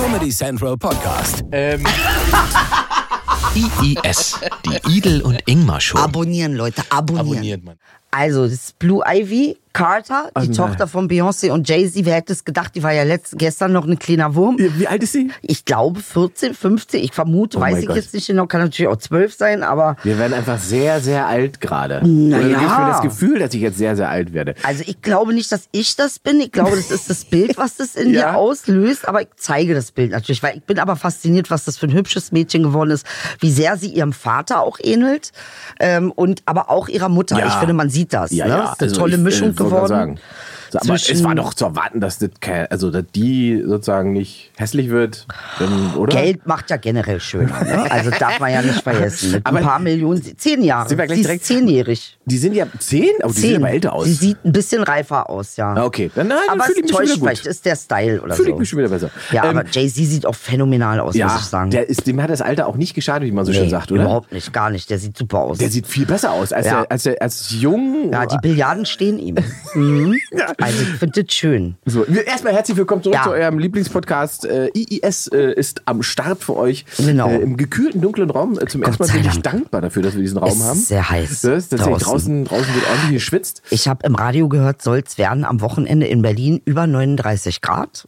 Comedy Central Podcast. Ähm, IIS, die Idel und Ingmar Show. Abonnieren, Leute, abonnieren. abonniert man. Also, das ist Blue Ivy, Carter, die nein. Tochter von Beyoncé und Jay-Z. Wer hätte es gedacht, die war ja letzt, gestern noch ein kleiner Wurm. Wie alt ist sie? Ich glaube 14, 15, ich vermute, Oh weiß ich Gott. jetzt nicht genau, kann natürlich auch 12 sein, aber Wir werden einfach sehr, sehr alt gerade. Na Oder ja. Ich mir das Gefühl, dass ich jetzt sehr, sehr alt werde. also ich glaube nicht, dass ich das bin. Ich glaube, das ist das Bild, was das in Ja. dir auslöst, aber ich zeige das Bild natürlich, weil ich bin aber fasziniert, was das für ein hübsches Mädchen geworden ist, wie sehr sie ihrem Vater auch ähnelt ähm, und aber auch ihrer Mutter. Ja. Ich finde, man sieht das. Ja, ne? ja. Das ist eine also tolle ich, Mischung äh, wollte gerade geworden. So, aber es war doch zu erwarten, dass, das, also, dass die sozusagen nicht hässlich wird, denn, oder? Geld macht ja generell schöner. Ne? Also darf man ja nicht vergessen. Mit Aber- ein paar Millionen, zehn Jahre. Sind wir gleich sie direkt- zehnjährig. Die sind ja zehn, aber die Zehn. sehen aber älter aus. Sie sieht ein bisschen reifer aus, ja. Ah, okay. Dann, nein, dann aber fühle ich es täuscht vielleicht, ist der Style oder Fühle so. ich mich schon wieder besser. Ja, Ähm, aber Jay-Z sieht auch phänomenal aus, ja, muss ich sagen. der ist, dem hat das Alter auch nicht geschadet, wie man so nee, schön sagt, oder? überhaupt nicht, gar nicht. Der sieht super aus. Der sieht viel besser aus als, Ja. der, als, der, als jung. ja, die Billiarden stehen ihm. Mhm. Also ich finde das schön. So, erstmal herzlich willkommen zurück Ja. zu eurem Lieblingspodcast. Äh, IIS äh, ist am Start für euch. Genau. Äh, Im gekühlten, dunklen Raum. Äh, zum Gott ersten Mal bin ich Dank. dankbar dafür, dass wir diesen Raum ist haben. sehr heiß Das ist tatsächlich draußen, draußen. draußen wird ordentlich geschwitzt. Ich habe im Radio gehört, soll es werden am Wochenende in Berlin über 39 Grad.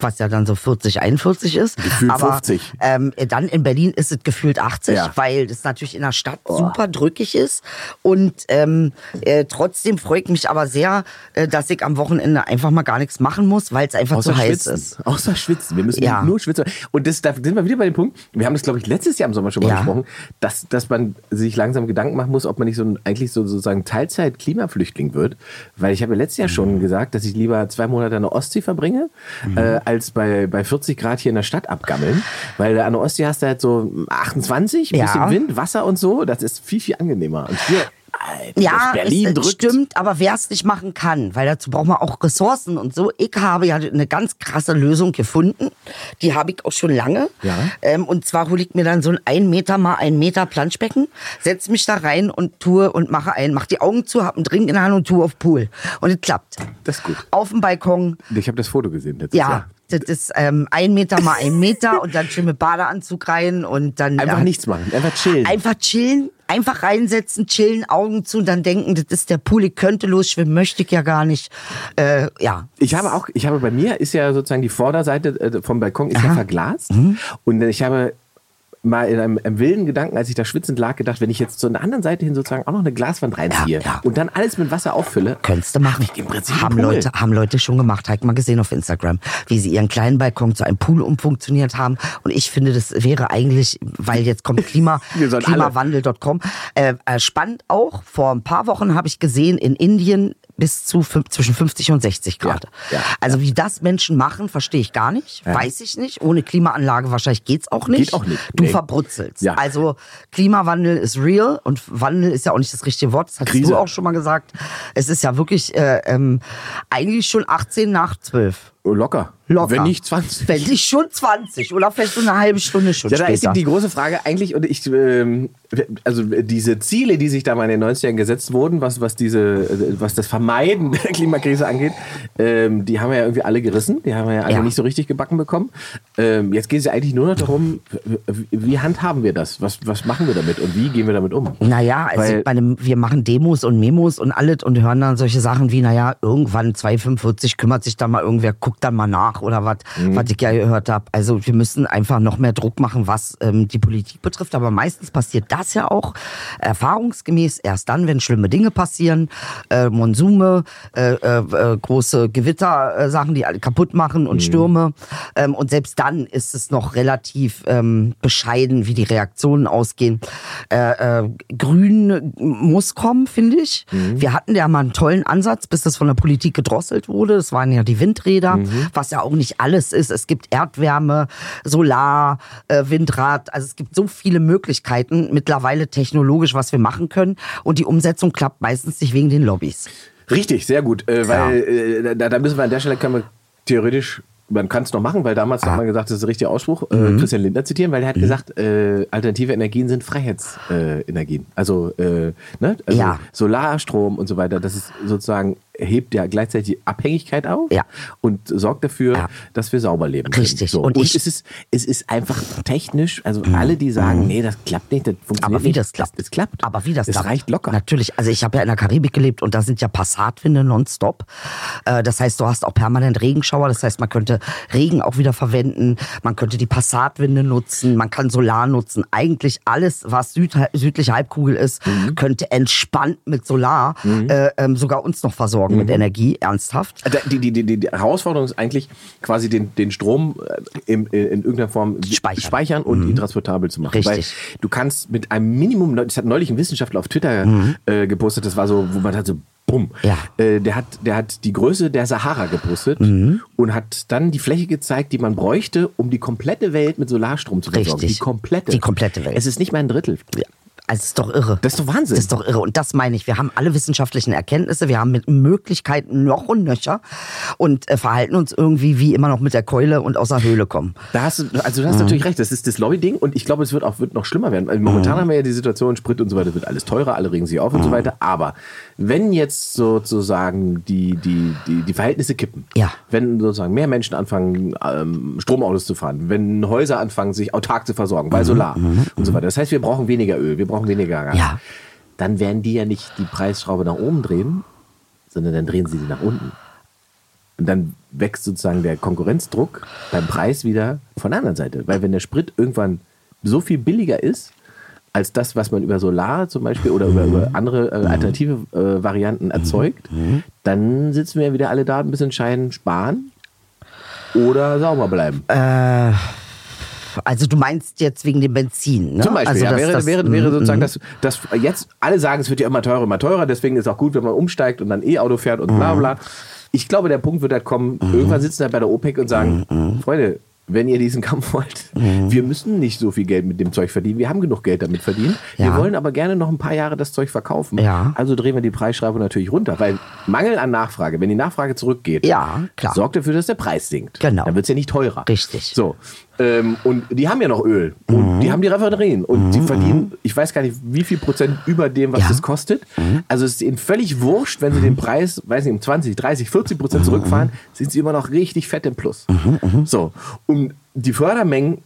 Was ja dann so 40, 41 ist. Gefühlt Aber 50. Ähm, dann in Berlin ist es gefühlt 80, Ja. weil das natürlich in der Stadt super drückig ist. Und ähm, äh, trotzdem freue ich mich aber sehr, äh, dass ich am Wochenende einfach mal gar nichts machen muss, weil es einfach Außer zu heiß schwitzen. ist. Außer schwitzen. Wir müssen Ja. nur schwitzen. Und das, da sind wir wieder bei dem Punkt, wir haben das, glaube ich, letztes Jahr im Sommer schon mal Ja. gesprochen, dass, dass man sich langsam Gedanken machen muss, ob man nicht so ein, eigentlich so, sozusagen Teilzeit-Klimaflüchtling wird. Weil ich habe ja letztes Jahr Mhm. schon gesagt, dass ich lieber zwei Monate an der Ostsee verbringe, Mhm. äh, als bei, bei 40 Grad hier in der Stadt abgammeln. Weil an der Ostsee hast du halt so 28, ein Ja. bisschen Wind, Wasser und so. Das ist viel, viel angenehmer. Und hier, Alter, Ja, das Berlin es, stimmt, aber wer es nicht machen kann, weil dazu braucht man auch Ressourcen und so. Ich habe ja eine ganz krasse Lösung gefunden. Die habe ich auch schon lange. Ja. Ähm, und zwar hole ich mir dann so ein 1 Meter mal 1 Meter Planschbecken, setze mich da rein und tue und mache ein, mache die Augen zu, habe einen Drink in der Hand und tue auf Pool. Und es klappt. Das ist gut. Auf dem Balkon. Ich habe das Foto gesehen letztes Ja. Jahr. Das ist ähm, ein Meter mal ein Meter und dann schön mit Badeanzug rein und dann Einfach äh, nichts machen, einfach chillen. Einfach chillen, einfach reinsetzen, chillen, Augen zu und dann denken, das ist der Pool, ich könnte losschwimmen, möchte ich ja gar nicht. Äh, ja. Ich habe auch, ich habe bei mir ist ja sozusagen die Vorderseite äh, vom Balkon ist ja verglast Mhm. und ich habe mal in einem, einem wilden Gedanken, als ich da schwitzend lag, gedacht, wenn ich jetzt zur anderen Seite hin sozusagen auch noch eine Glaswand reinziehe Ja, ja. und dann alles mit Wasser auffülle, Könntest du machen. im Prinzip haben. Leute, haben Leute schon gemacht, habe ich mal gesehen auf Instagram, wie sie ihren kleinen Balkon zu einem Pool umfunktioniert haben. Und ich finde, das wäre eigentlich, weil jetzt kommt Klima. Klimawandel.com. Äh, äh, spannend auch, vor ein paar Wochen habe ich gesehen, in Indien bis zu zwischen 50 und 60 Grad. Ja, ja, also wie das Menschen machen, verstehe ich gar nicht, Ja. weiß ich nicht. Ohne Klimaanlage wahrscheinlich geht's auch nicht. Geht auch nicht, Du nee. verbrutzelst. Ja. Also Klimawandel ist real und Wandel ist ja auch nicht das richtige Wort. Das hast du auch schon mal gesagt. Es ist ja wirklich äh, ähm, eigentlich schon 18 nach 12. locker. Locker. Wenn nicht 20. Wenn nicht schon 20 oder vielleicht so eine halbe Stunde schon Ja, da ist die große Frage eigentlich, und ich, ähm, also diese Ziele, die sich da mal in den 90ern gesetzt wurden, was, was diese, äh, was das Vermeiden der Klimakrise angeht, ähm, die haben wir ja irgendwie alle gerissen. Die haben wir ja alle Ja. nicht so richtig gebacken bekommen. Ähm, jetzt geht es ja eigentlich nur noch darum, wie, handhaben wir das? Was, was machen wir damit und wie gehen wir damit um? Naja, also Weil- bei einem, wir machen Demos und Memos und alles und hören dann solche Sachen wie, naja, irgendwann 245 kümmert sich da mal irgendwer, guckt dann mal nach oder was, Mhm. was ich ja gehört habe. Also wir müssen einfach noch mehr Druck machen, was ähm, die Politik betrifft. Aber meistens passiert das ja auch erfahrungsgemäß erst dann, wenn schlimme Dinge passieren, äh, Monsume, äh, äh, äh, große Gewittersachen, äh, Sachen, die alle kaputt machen und Stürme. Ähm, und selbst dann ist es noch relativ ähm, bescheiden, wie die Reaktionen ausgehen. Äh, äh, Grün muss kommen, finde ich. Wir hatten ja mal einen tollen Ansatz, bis das von der Politik gedrosselt wurde. Das waren ja die Windräder, was ja auch nicht alles ist. Es gibt Erdwärme, Solar, äh, Windrad. Also es gibt so viele Möglichkeiten mittlerweile technologisch, was wir machen können. Und die Umsetzung klappt meistens nicht wegen den Lobbys. Richtig, sehr gut. Äh, weil äh, da, da müssen wir an der Stelle können wir theoretisch, man kann es noch machen, weil damals Ah. hat man gesagt, das ist der richtige Ausspruch, Mhm. äh, Christian Lindner zitieren, weil er hat gesagt, äh, alternative Energien sind Freiheitsenergien. Energien. also, äh, ne? also Ja. Solarstrom und so weiter, das ist sozusagen hebt ja gleichzeitig die Abhängigkeit auf Ja. und sorgt dafür, Ja. dass wir sauber leben Richtig. So. Und Und, es, ist, es ist einfach technisch, also alle, die sagen, nee, das klappt nicht, das funktioniert Aber wie nicht. das klappt. Es klappt. Aber wie das Es klappt. reicht locker. Natürlich. Also ich habe ja in der Karibik gelebt und da sind ja Passatwinde nonstop. Äh, Das heißt, du hast auch permanent Regenschauer. Das heißt, man könnte Regen auch wieder verwenden. Man könnte die Passatwinde nutzen. Man kann Solar nutzen. Eigentlich alles, was Süd südliche Halbkugel ist, Mhm. könnte entspannt mit Solar äh, ähm, sogar uns noch versorgen Mhm. mit Energie. Ernsthaft. Da- Die, die, die, die, Herausforderung ist eigentlich quasi den, den Strom äh, in, in, in irgendeiner Form Speichern. und ihn transportabel zu machen. Mhm. Richtig. Weil du kannst mit einem Minimum, das hat neulich ein Wissenschaftler auf Twitter äh, gepostet, das war so, wo man hat so, bumm. Mhm. Ja. Äh, der, hat, der hat die Größe der Sahara gepostet Mhm. und hat dann die Fläche gezeigt, die man bräuchte, um die komplette Welt mit Solarstrom zu versorgen. Richtig. Die komplette. Die komplette Welt. Es ist nicht mal ein Drittel. Also, das ist doch irre. Das ist doch Wahnsinn. Das ist doch irre. Und das meine ich. Wir haben alle wissenschaftlichen Erkenntnisse, wir haben mit Möglichkeiten noch und nöcher und äh, verhalten uns irgendwie wie immer noch mit der Keule und aus der Höhle kommen. Da hast du, also du hast Mhm. natürlich recht, das ist das Lobby-Ding und ich glaube, es wird auch wird noch schlimmer werden. Also Mhm. momentan haben wir ja die Situation, Sprit und so weiter wird alles teurer, alle regen sich auf und so weiter. Aber wenn jetzt sozusagen die, die, die, die Verhältnisse kippen, Ja. wenn sozusagen mehr Menschen anfangen, ähm, Stromautos zu fahren, wenn Häuser anfangen, sich autark zu versorgen, Mhm. bei Solar und so weiter. Das heißt, wir brauchen weniger Öl, wir brauchen weniger Gas. Ja. Dann werden die ja nicht die Preisschraube nach oben drehen, sondern dann drehen sie sie nach unten. Und dann wächst sozusagen der Konkurrenzdruck beim Preis wieder von der anderen Seite. Weil wenn der Sprit irgendwann so viel billiger ist, als das, was man über Solar zum Beispiel oder über, über andere äh, alternative äh, Varianten erzeugt, dann sitzen wir wieder alle da und müssen entscheiden, sparen oder sauber bleiben. Also du meinst jetzt wegen dem Benzin, ne? Zum Beispiel, also, ja, dass wäre, das- wäre, wäre Mhm, sozusagen, mhm. dass, dass jetzt alle sagen, es wird ja immer teurer, immer teurer, deswegen ist es auch gut, wenn man umsteigt und dann E-Auto fährt und bla bla. Ich glaube, der Punkt wird halt kommen, irgendwann sitzen wir bei der OPEC und sagen, Freunde, wenn ihr diesen Kampf wollt, wir müssen nicht so viel Geld mit dem Zeug verdienen, wir haben genug Geld damit verdient, wir Ja. wollen aber gerne noch ein paar Jahre das Zeug verkaufen. Ja. Also drehen wir die Preisschraube natürlich runter, weil Mangel an Nachfrage, wenn die Nachfrage zurückgeht, Ja, klar. sorgt dafür, dass der Preis sinkt. Genau. Dann wird es ja nicht teurer. Richtig. So. Ähm, und die haben ja noch Öl. Und Mhm. die haben die Raffinerien. Und die verdienen, ich weiß gar nicht, wie viel Prozent über dem, was Ja. Mhm. das kostet. Also es ist ihnen völlig wurscht, wenn sie den Preis, weiß nicht, um 20, 30, 40 Prozent zurückfahren, sind sie immer noch richtig fett im Plus. Mhm, So. Und die Fördermengen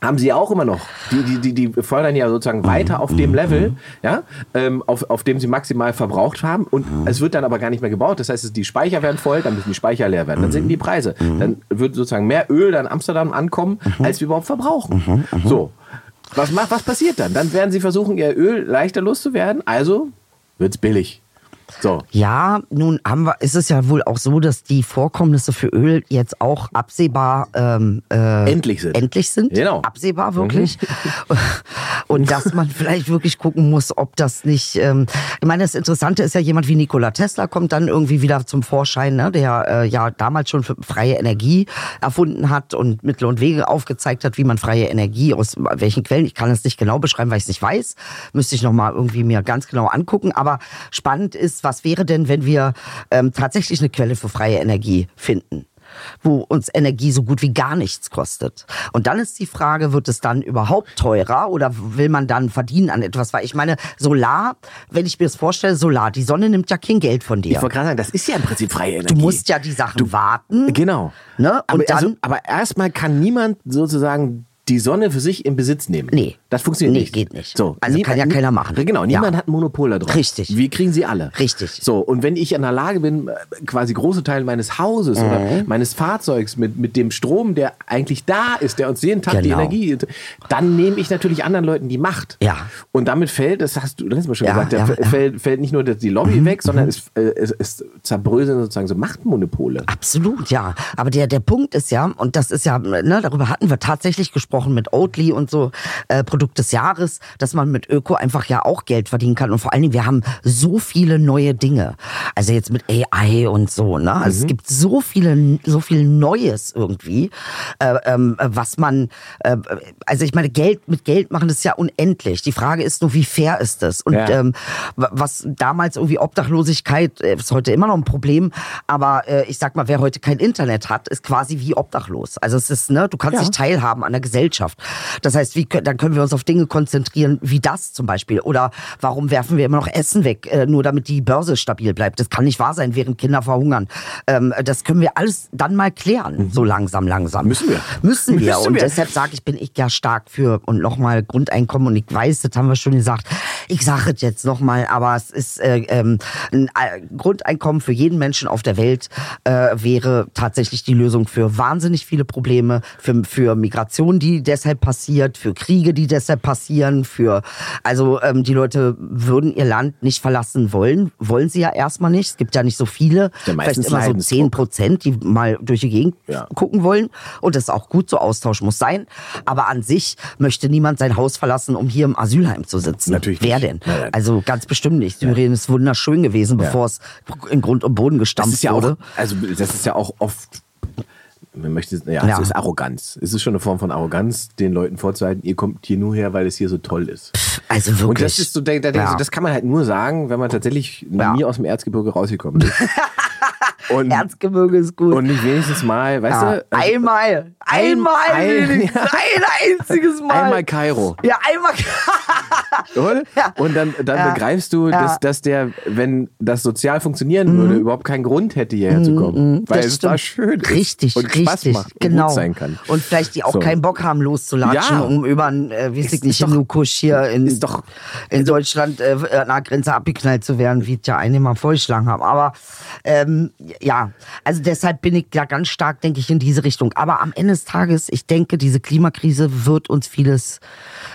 haben sie auch immer noch. Die, die, die, die fördern ja sozusagen weiter auf dem Level, ja, ähm, auf, auf dem sie maximal verbraucht haben. Und es wird dann aber gar nicht mehr gebaut. Das heißt, die Speicher werden voll, dann müssen die Speicher leer werden. Dann sinken die Preise. Dann wird sozusagen mehr Öl dann Amsterdam ankommen, als wir überhaupt verbrauchen. So. Was, macht, was passiert dann? Dann werden sie versuchen, ihr Öl leichter loszuwerden. Also wird's billig. So. Ja, nun haben wir, ist es ja wohl auch so, dass die Vorkommnisse für Öl jetzt auch absehbar ähm, äh, Endlich sind. Endlich sind. Genau. Absehbar wirklich. Und dass man vielleicht wirklich gucken muss, ob das nicht. Ähm, ich meine, das Interessante ist ja, jemand wie Nikola Tesla kommt dann irgendwie wieder zum Vorschein, ne, der äh, ja damals schon freie Energie erfunden hat und Mittel und Wege aufgezeigt hat, wie man freie Energie aus welchen Quellen. Ich kann es nicht genau beschreiben, weil ich es nicht weiß. Müsste ich nochmal irgendwie mir ganz genau angucken. Aber spannend ist, was wäre denn, wenn wir ähm, tatsächlich eine Quelle für freie Energie finden? wo uns Energie so gut wie gar nichts kostet. Und dann ist die Frage, wird es dann überhaupt teurer oder will man dann verdienen an etwas? Weil ich meine, Solar, wenn ich mir das vorstelle, Solar, die Sonne nimmt ja kein Geld von dir. Ich wollte gerade sagen, das ist ja im Prinzip freie Energie. Du musst ja die Sachen warten. Genau. Ne? Aber, Und dann, also, aber erstmal kann niemand sozusagen die Sonne für sich in Besitz nehmen. Nee. Das funktioniert Nee, nicht. geht nicht. So, Also kann ja keiner machen. Genau, Ja. niemand hat ein Monopol darauf. Richtig. Wir kriegen sie alle. Richtig. So, und wenn ich in der Lage bin, äh, quasi große Teile meines Hauses Mhm. oder meines Fahrzeugs mit, mit dem Strom, der eigentlich da ist, der uns jeden Tag die Genau. Energie, dann nehme ich natürlich anderen Leuten die Macht. Ja. Und damit fällt, das hast du das hast du mal schon Ja, gesagt, da ja, ja. Mhm, Fällt, fällt nicht nur die Lobby weg, sondern es, äh, es, es zerbröseln sozusagen so Machtmonopole. Absolut, ja. Aber der, der Punkt ist ja, und das ist ja, ne, darüber hatten wir tatsächlich gesprochen mit Oatly und so, äh, Produkt des Jahres, dass man mit Öko einfach ja auch Geld verdienen kann. Und vor allen Dingen, wir haben so viele neue Dinge. Also jetzt mit AI und so, ne? Also es gibt so viele, so viel Neues irgendwie, äh, ähm, was man, äh, also ich meine, Geld mit Geld machen ist ja unendlich. Die Frage ist nur, wie fair ist das? Und Ja. ähm, wa- was damals irgendwie Obdachlosigkeit äh, ist heute immer noch ein Problem, aber äh, ich sag mal, wer heute kein Internet hat, ist quasi wie obdachlos. Also es ist, ne, du kannst Ja. nicht teilhaben an der Gesellschaft Gesellschaft. Das heißt, wie, dann können wir uns auf Dinge konzentrieren, wie das zum Beispiel. Oder warum werfen wir immer noch Essen weg, äh, nur damit die Börse stabil bleibt? Das kann nicht wahr sein, während Kinder verhungern. Ähm, das können wir alles dann mal klären, so langsam, langsam. Mhm. Müssen wir. Müssen wir. Müssen und wir. deshalb sage ich, bin ich ja stark für und nochmal Grundeinkommen. Und ich weiß, das haben wir schon gesagt. Ich sage es jetzt nochmal, aber es ist äh, ähm, ein äh, Grundeinkommen für jeden Menschen auf der Welt äh, wäre tatsächlich die Lösung für wahnsinnig viele Probleme, für, für Migration, die deshalb passiert, für Kriege, die deshalb passieren, für also ähm, die Leute würden ihr Land nicht verlassen wollen, wollen sie ja erstmal nicht. Es gibt ja nicht so viele, Ja, vielleicht immer so. 10 Prozent, die mal durch die Gegend Ja. gucken wollen. Und das ist auch gut, so Austausch muss sein. Aber an sich möchte niemand sein Haus verlassen, um hier im Asylheim zu sitzen. Natürlich Wer nicht. denn? Nein. Also ganz bestimmt nicht. Syrien ist wunderschön gewesen, bevor es in Grund und Boden gestampft ist ja wurde. auch, also das ist ja auch oft, man möchte, ja, Ja. es ist Arroganz. Es ist schon eine Form von Arroganz, den Leuten vorzuhalten, ihr kommt hier nur her, weil es hier so toll ist. Also wirklich. Und das ist so, da, da ich Ja. so, das kann man halt nur sagen, wenn man tatsächlich Ja. nie aus dem Erzgebirge rausgekommen ist. und, Erzgebirge ist gut. und nicht wenigstens mal, weißt ja. du? also einmal, einmal, ein- wenigstens, ein einziges Mal. Einmal Kairo. Ja, einmal. Oder? Ja. Und dann, dann begreifst du, dass, dass der, wenn das sozial funktionieren würde, überhaupt keinen Grund hätte, hierher zu kommen. Weil Mhm, Das es da stimmt. schön ist richtig, und richtig, Spaß macht und genau. gut sein kann. Und vielleicht die auch So. keinen Bock haben, loszulatschen, um über ein, äh, weiß ich nicht, Hindukusch hier in, doch- in Deutschland äh, an der Grenze abgeknallt zu werden, wie es ja einige mal vorgeschlagen haben. Aber ähm, ja, also deshalb bin ich da ganz stark, denke ich, in diese Richtung. Aber am Ende des Tages, ich denke, diese Klimakrise wird uns vieles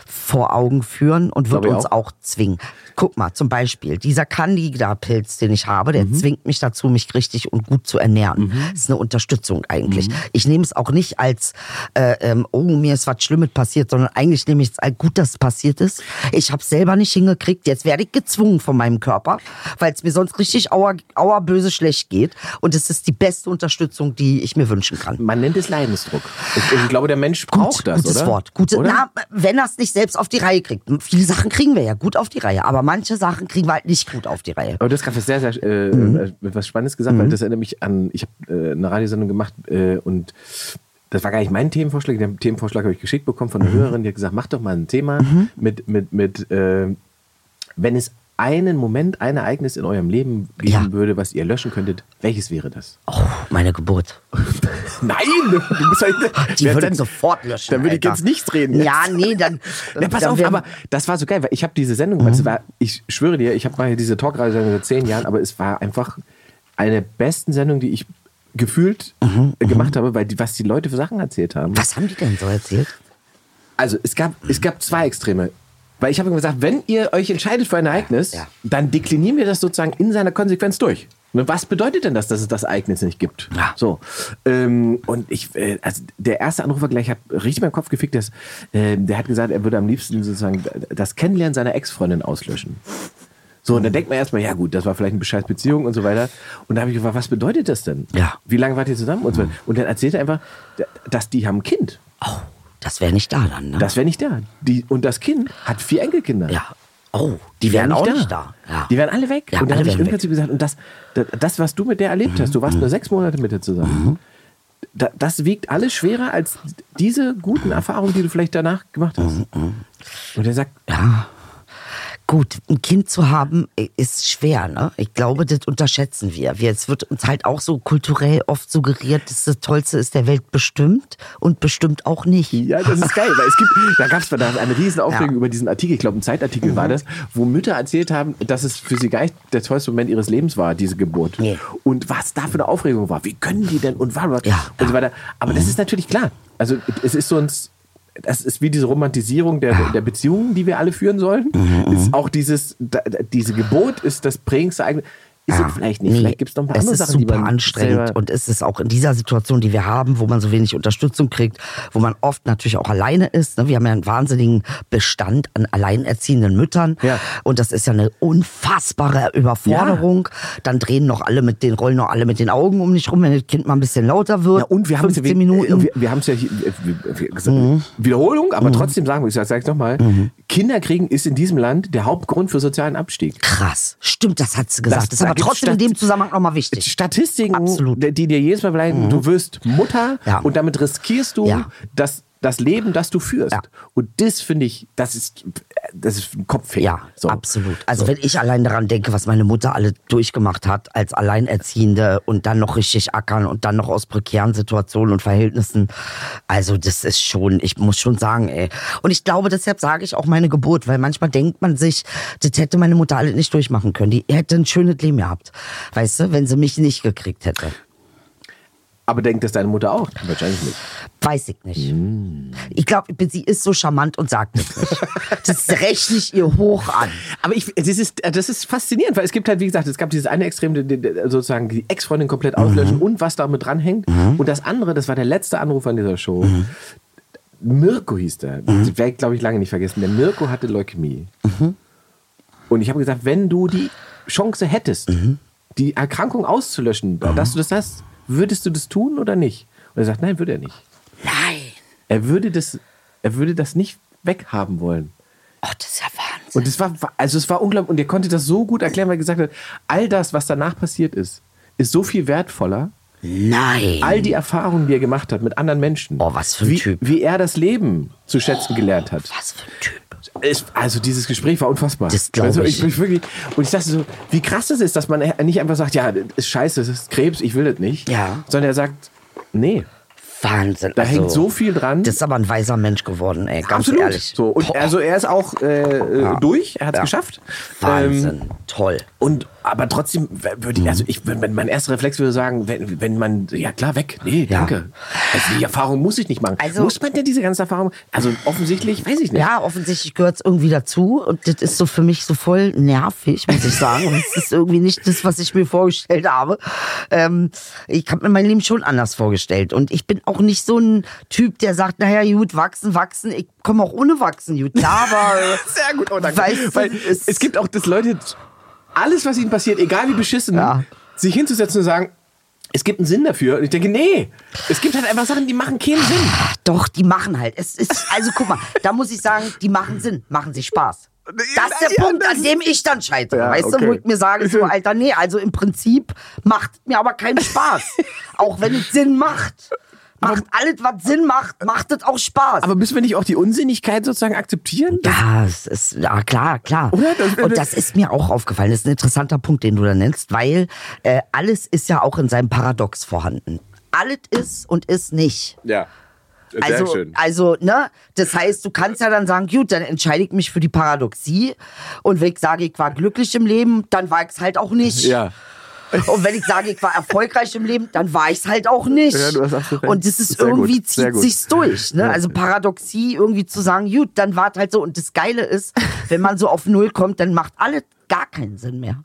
vor Augen führen und wird uns auch. auch zwingen. Guck mal, zum Beispiel, dieser Candida-Pilz, den ich habe, Mhm. der zwingt mich dazu, mich richtig und gut zu ernähren. Das ist eine Unterstützung eigentlich. Mhm. Ich nehme es auch nicht als, äh, ähm, oh, mir ist was Schlimmes passiert, sondern eigentlich nehme ich es als gut, dass es passiert ist. Ich habe es selber nicht hingekriegt. Jetzt werde ich gezwungen von meinem Körper, weil es mir sonst richtig auer, auerböse schlecht geht. Und es ist die beste Unterstützung, die ich mir wünschen kann. Man nennt es Leidensdruck. Ich, ich glaube, der Mensch braucht das, gutes oder? Wort. Gute, oder? na, wenn er es nicht selbst auf die Reihe kriegt. Viele Sachen kriegen wir ja gut auf die Reihe, aber manche Sachen kriegen wir halt nicht gut auf die Reihe. Aber du hast gerade was sehr, sehr äh, Mhm. äh, was Spannendes gesagt, weil das erinnert mich an, ich habe äh, eine Radiosendung gemacht äh, und das war gar nicht mein Themenvorschlag. Den Themenvorschlag habe ich geschickt bekommen von einer Mhm. Hörerin, die hat gesagt, mach doch mal ein Thema mit, mit, mit äh, wenn es einen Moment, ein Ereignis in eurem Leben geben Ja. würde, was ihr löschen könntet, welches wäre das? Oh, meine Geburt. Nein! Halt, Die Wer würde dann- ich sofort löschen. Dann würde ich jetzt nichts reden. Ja, nee, dann. Ja, pass dann auf, aber das war so geil, weil ich habe diese Sendung, gemacht, Mhm. war, ich schwöre dir, ich habe mal diese Talkreise seit zehn Jahren, aber es war einfach eine der besten Sendungen, die ich gefühlt Mhm, äh, gemacht habe, weil die, was die Leute für Sachen erzählt haben. Was haben die denn so erzählt? Also es gab, es gab zwei Extreme. Weil ich habe immer gesagt, wenn ihr euch entscheidet für ein Ereignis, Ja. dann deklinieren wir das sozusagen in seiner Konsequenz durch. Ne, Was bedeutet denn das, dass es das Ereignis nicht gibt? Ja. So. Ähm, und ich, äh, also der erste Anrufer gleich hat richtig meinen Kopf gefickt, dass, äh, der hat gesagt, er würde am liebsten sozusagen das Kennenlernen seiner Ex-Freundin auslöschen. So, und dann denkt man erstmal, ja gut, das war vielleicht eine bescheiß Beziehung und so weiter. Und da habe ich gefragt, was bedeutet das denn? Ja. Wie lange wart ihr zusammen? Und, so weiter. und dann erzählt er einfach, dass die haben ein Kind. Oh, das wäre nicht da dann, ne? Das wäre nicht da. Die, und das Kind hat vier Enkelkinder. ja. Oh, die wären auch nicht da. Ja. Die wären alle weg. Ja, und dann habe ich wären irgendwann zu gesagt, und das, das, was du mit der erlebt hast, du warst nur sechs Monate mit der zusammen. Da, das wiegt alles schwerer als diese guten Erfahrungen, die du vielleicht danach gemacht hast. Und er sagt, Ja. Gut, ein Kind zu haben äh, ist schwer, ne? Ich glaube, das unterschätzen wir. wir. Es wird uns halt auch so kulturell oft suggeriert, dass das Tollste ist der Welt bestimmt und bestimmt auch nicht. ja, das ist geil, weil es gibt, da gab es eine riesen Aufregung Ja. Mhm. über diesen Artikel, ich glaube ein Zeitartikel war das, wo Mütter erzählt haben, dass es für sie gar nicht der tollste Moment ihres Lebens war, diese Geburt. Nee. Und was da für eine Aufregung war, wie können die denn und was Ja, und so weiter. Aber das ist natürlich klar. Also es ist so ein das ist wie diese Romantisierung der, der Beziehungen, die wir alle führen sollen. Mhm, Ist auch dieses, da, diese Geburt ist das prägendste Ereignis. Ist es vielleicht nicht. vielleicht gibt es noch ein paar es andere ist Sachen, die super man anstrengend und es ist auch in dieser Situation, die wir haben, wo man so wenig Unterstützung kriegt, wo man oft natürlich auch alleine ist. ne? Wir haben ja einen wahnsinnigen Bestand an alleinerziehenden Müttern Ja. und das ist ja eine unfassbare Überforderung. Dann drehen noch alle mit den rollen noch alle mit den Augen um dich rum, wenn das Kind mal ein bisschen lauter wird. Ja, und wir haben es ja, 15 wir. Mhm. wir, wir haben es ja hier, äh, wir, wir, gesagt, Wiederholung, aber trotzdem sagen wir, ich sage es nochmal, Kinder kriegen ist in diesem Land der Hauptgrund für sozialen Abstieg. Krass, stimmt, das hat sie gesagt. Das- Das, ist da aber trotzdem in Stat- dem Zusammenhang nochmal wichtig. Statistiken, Absolut. Mhm. die dir jedes Mal beleidigen, du wirst Mutter Ja. und damit riskierst du, dass das Leben, das du führst. Ja. Und das finde ich, das ist, das ist ein Kopffehler. Ja, So. absolut. Also wenn ich allein daran denke, was meine Mutter alle durchgemacht hat als Alleinerziehende und dann noch richtig ackern und dann noch aus prekären Situationen und Verhältnissen, also das ist schon, ich muss schon sagen, ey. Und ich glaube, deshalb sage ich auch meine Geburt, weil manchmal denkt man sich, das hätte meine Mutter alle nicht durchmachen können. Die hätte ein schönes Leben gehabt, weißt du, wenn sie mich nicht gekriegt hätte. Aber denkt das deine Mutter auch? Wahrscheinlich nicht. Weiß ich nicht. Ich glaube, sie ist so charmant und sagt es nicht. Das rechne ich ihr hoch an. Aber ich, das ist, das ist faszinierend, weil es gibt halt, wie gesagt, es gab dieses eine Extrem, sozusagen die Ex-Freundin komplett auslöschen und was damit dranhängt. Und das andere, das war der letzte Anruf an dieser Show. Mirko hieß der. Das werde ich, glaube ich, lange nicht vergessen. Der Mirko hatte Leukämie. Und ich habe gesagt, wenn du die Chance hättest, die Erkrankung auszulöschen, dass du das hast, würdest du das tun oder nicht? Und er sagt, nein, würde er nicht. Nein. Er würde das, er würde das nicht weghaben wollen. Oh, das ist ja Wahnsinn. Und es war, also es war unglaublich. Und er konnte das so gut erklären, weil er gesagt hat, all das, was danach passiert ist, ist so viel wertvoller. Nein. All die Erfahrungen, die er gemacht hat mit anderen Menschen. Oh, was für ein wie, Typ. Wie er das Leben zu schätzen gelernt hat. Was für ein Typ. Es, also dieses Gespräch war unfassbar. Das glaub also ich. ich. wirklich, und ich dachte so, wie krass das ist, dass man nicht einfach sagt, ja, das ist scheiße, das ist Krebs, ich will das nicht. Ja. Sondern er sagt, nee, Wahnsinn. da also, hängt so viel dran. Das ist aber ein weiser Mensch geworden, ey, ganz Absolut. ehrlich. So, und Boah, also er ist auch äh, äh, durch, er hat es Ja. geschafft. Wahnsinn. Ähm, Toll. Und aber trotzdem würde ich, also ich, wenn- mein erster Reflex würde sagen, wenn, wenn man, ja klar, weg. Nee, Ja. danke. Also die Erfahrung muss ich nicht machen. Also- muss man denn diese ganze Erfahrung? Also offensichtlich, weiß ich nicht. Ja, offensichtlich gehört es irgendwie dazu und das ist so für mich so voll nervig, muss ich sagen. Und es ist irgendwie nicht das, was ich mir vorgestellt habe. Ähm, ich habe mir mein Leben schon anders vorgestellt und ich bin auch nicht so ein Typ, der sagt, naja, gut, wachsen, wachsen. Ich komme auch ohne wachsen, gut. Klar, aber Sehr gut, oh, danke. Weißt du, Weil es- es gibt auch das Leute, alles, was ihnen passiert, egal wie beschissen, Ja. sich hinzusetzen und sagen, es gibt einen Sinn dafür. Und ich denke, nee, es gibt halt einfach Sachen, die machen keinen Sinn. Doch, die machen halt. Es ist, also guck mal, da muss ich sagen, die machen Sinn, machen sich Spaß. Das ist der Ja, Punkt, an dem ich dann scheitere. Ja, weißt okay. du, wo ich mir sage, so, Alter, nee, also im Prinzip macht mir aber keinen Spaß. auch wenn es Sinn macht. Macht alles, was Sinn macht, macht es auch Spaß. Aber müssen wir nicht auch die Unsinnigkeit sozusagen akzeptieren? ja, es ist, ja, klar, klar. Oder? Das- Und das ist mir auch aufgefallen. Das ist ein interessanter Punkt, den du da nennst, weil äh, alles ist ja auch in seinem Paradox vorhanden. Alles ist und ist nicht. Ja. Sehr Also, schön. also, ne, das heißt, du kannst ja dann sagen, gut, dann entscheide ich mich für die Paradoxie. Und wenn ich sage, ich war glücklich im Leben, dann war ich es halt auch nicht. Ja. Und wenn ich sage, ich war erfolgreich im Leben, dann war ich es halt auch nicht. Ja, du hast absolut. Und das ist Sehr gut, irgendwie sehr zieht gut. sich's durch. Ne? Also Paradoxie irgendwie zu sagen, gut, dann war es halt so. Und das Geile ist, wenn man so auf Null kommt, dann macht alles gar keinen Sinn mehr.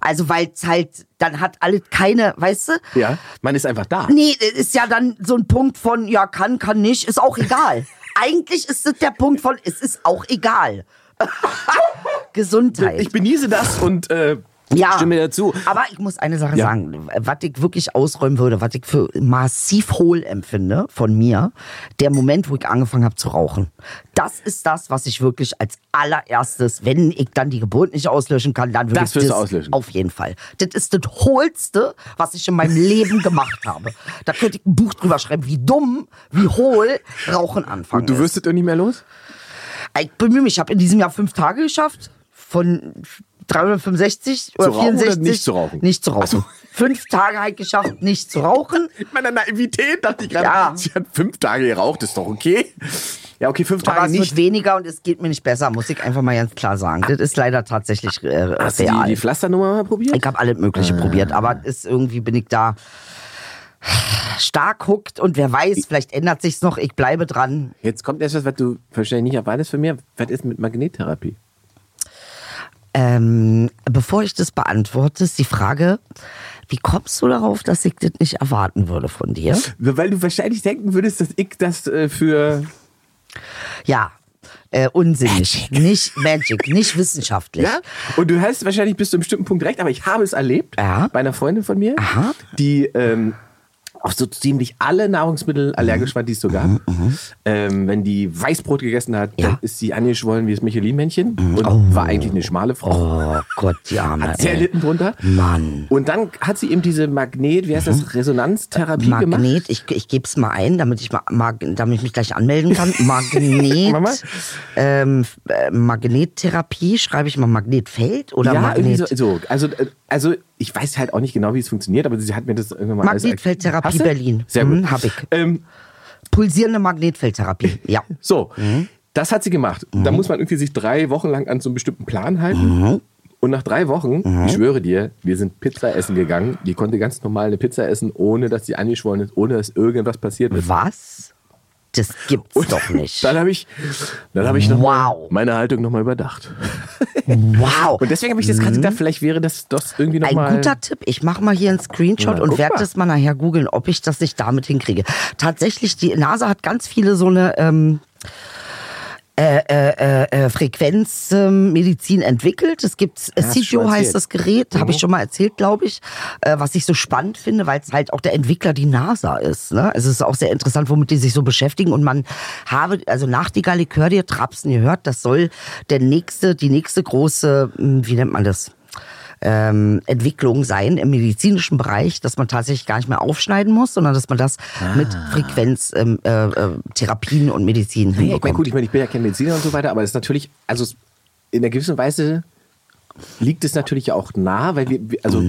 Also weil es halt, dann hat alles keine, weißt du? Ja, man ist einfach da. Nee, ist ja dann so ein Punkt von, ja, kann, kann nicht, ist auch egal. Eigentlich ist es der Punkt von, es ist auch egal. Gesundheit. Ich genieße das und äh, ja, stimme dazu. Aber ich muss eine Sache Ja. sagen, was ich wirklich ausräumen würde, was ich für massiv hohl empfinde von mir, der Moment, wo ich angefangen habe zu rauchen. Das ist das, was ich wirklich als allererstes, wenn ich dann die Geburt nicht auslöschen kann, dann würde Das ich das auslöschen. auf jeden Fall. Das ist das hohlste, was ich in meinem Leben gemacht habe. Da könnte ich ein Buch drüber schreiben, wie dumm, wie hohl Rauchen anfangen. Und du wirst es nicht mehr los? Ich bemühe mich, ich habe in diesem Jahr fünf Tage geschafft. Von 365 oder Zu rauchen oder 64. nicht zu rauchen? Nicht zu rauchen. Fünf Tage halt geschafft, nicht zu rauchen. Mit meiner Naivität dachte ich gerade, Ja. sie hat fünf Tage geraucht, ist doch okay. Ja, okay, fünf Aber Tage es nicht. wird weniger und es geht mir nicht besser, muss ich einfach mal ganz klar sagen. Das ist leider tatsächlich äh, Hast du die, real. die Pflasternummer mal probiert? ich habe alles Mögliche probiert, aber ist irgendwie bin ich da stark huckt und wer weiß, vielleicht ändert sich's noch. Ich bleibe dran. Jetzt kommt erst was, was du wahrscheinlich nicht erwartest von mir. Was ist mit Magnettherapie? Ähm, bevor ich das beantworte, ist die Frage, wie kommst du darauf, dass ich das nicht erwarten würde von dir? Weil du wahrscheinlich denken würdest, dass ich das äh, für. Ja, äh, unsinnig. Nicht Magic, nicht wissenschaftlich. Ja? Und du hast wahrscheinlich bis zu einem bestimmten Punkt recht, aber ich habe es erlebt Ja. bei einer Freundin von mir, Aha. die ähm, auf so ziemlich alle Nahrungsmittel allergisch war, die es so gab. Ähm, wenn die Weißbrot gegessen hat, Ja. dann ist sie angeschwollen wie das Michelin-Männchen und war eigentlich eine schmale Frau. Oh Gott, die Arme. Hat sehr ey. litten drunter. Mann. Und dann hat sie eben diese Magnet, wie heißt das, Resonanztherapie gemacht. Magnet, ich, ich gebe es mal ein, damit ich, mag, damit ich mich gleich anmelden kann. Magnet. Ähm, äh, Magnettherapie, schreibe ich mal Magnetfeld oder Ja, irgendwie Magnet? so, so. Also, äh, also ich weiß halt auch nicht genau, wie es funktioniert, aber sie hat mir das irgendwann mal Magnetfeldtherapie? Berlin. Sehr gut. Mhm, hab ich. Ähm, Pulsierende Magnetfeldtherapie. Ja. so, Mhm. das hat sie gemacht. Da muss man irgendwie sich drei Wochen lang an so einen bestimmten Plan halten. Mhm. Und nach drei Wochen, ich schwöre dir, wir sind Pizza essen gegangen. Die konnte ganz normal eine Pizza essen, ohne dass sie angeschwollen ist, ohne dass irgendwas passiert ist. Was? Das gibt's doch nicht. Dann habe ich, dann habe ich noch Wow. meine Haltung nochmal überdacht. Wow. Und deswegen habe ich das gerade gedacht, vielleicht wäre das, das irgendwie Ein nochmal. guter Tipp. Ich mache mal hier einen Screenshot Na, und werde das mal nachher googeln, ob ich das nicht damit hinkriege. Tatsächlich, die NASA hat ganz viele so eine ähm, äh, äh, äh, Frequenzmedizin entwickelt. Es gibt CITO heißt das Gerät, habe Mhm. ich schon mal erzählt, glaube ich, äh, was ich so spannend finde, weil es halt auch der Entwickler die NASA ist. Ne? Es ist auch sehr interessant, womit die sich so beschäftigen und man habe, also Nachtigall, ich höre dir Trapsen gehört, das soll der nächste, die nächste große, hm, wie nennt man das? Ähm, Entwicklung sein im medizinischen Bereich, dass man tatsächlich gar nicht mehr aufschneiden muss, sondern dass man das mit Frequenztherapien ähm, äh, äh, und Medizin Ja, ich meine, hinbekommt. gut, ich meine, ich bin ja kein Mediziner und so weiter, aber es ist natürlich, also in einer gewissen Weise liegt es natürlich auch nah, weil wir, wir- also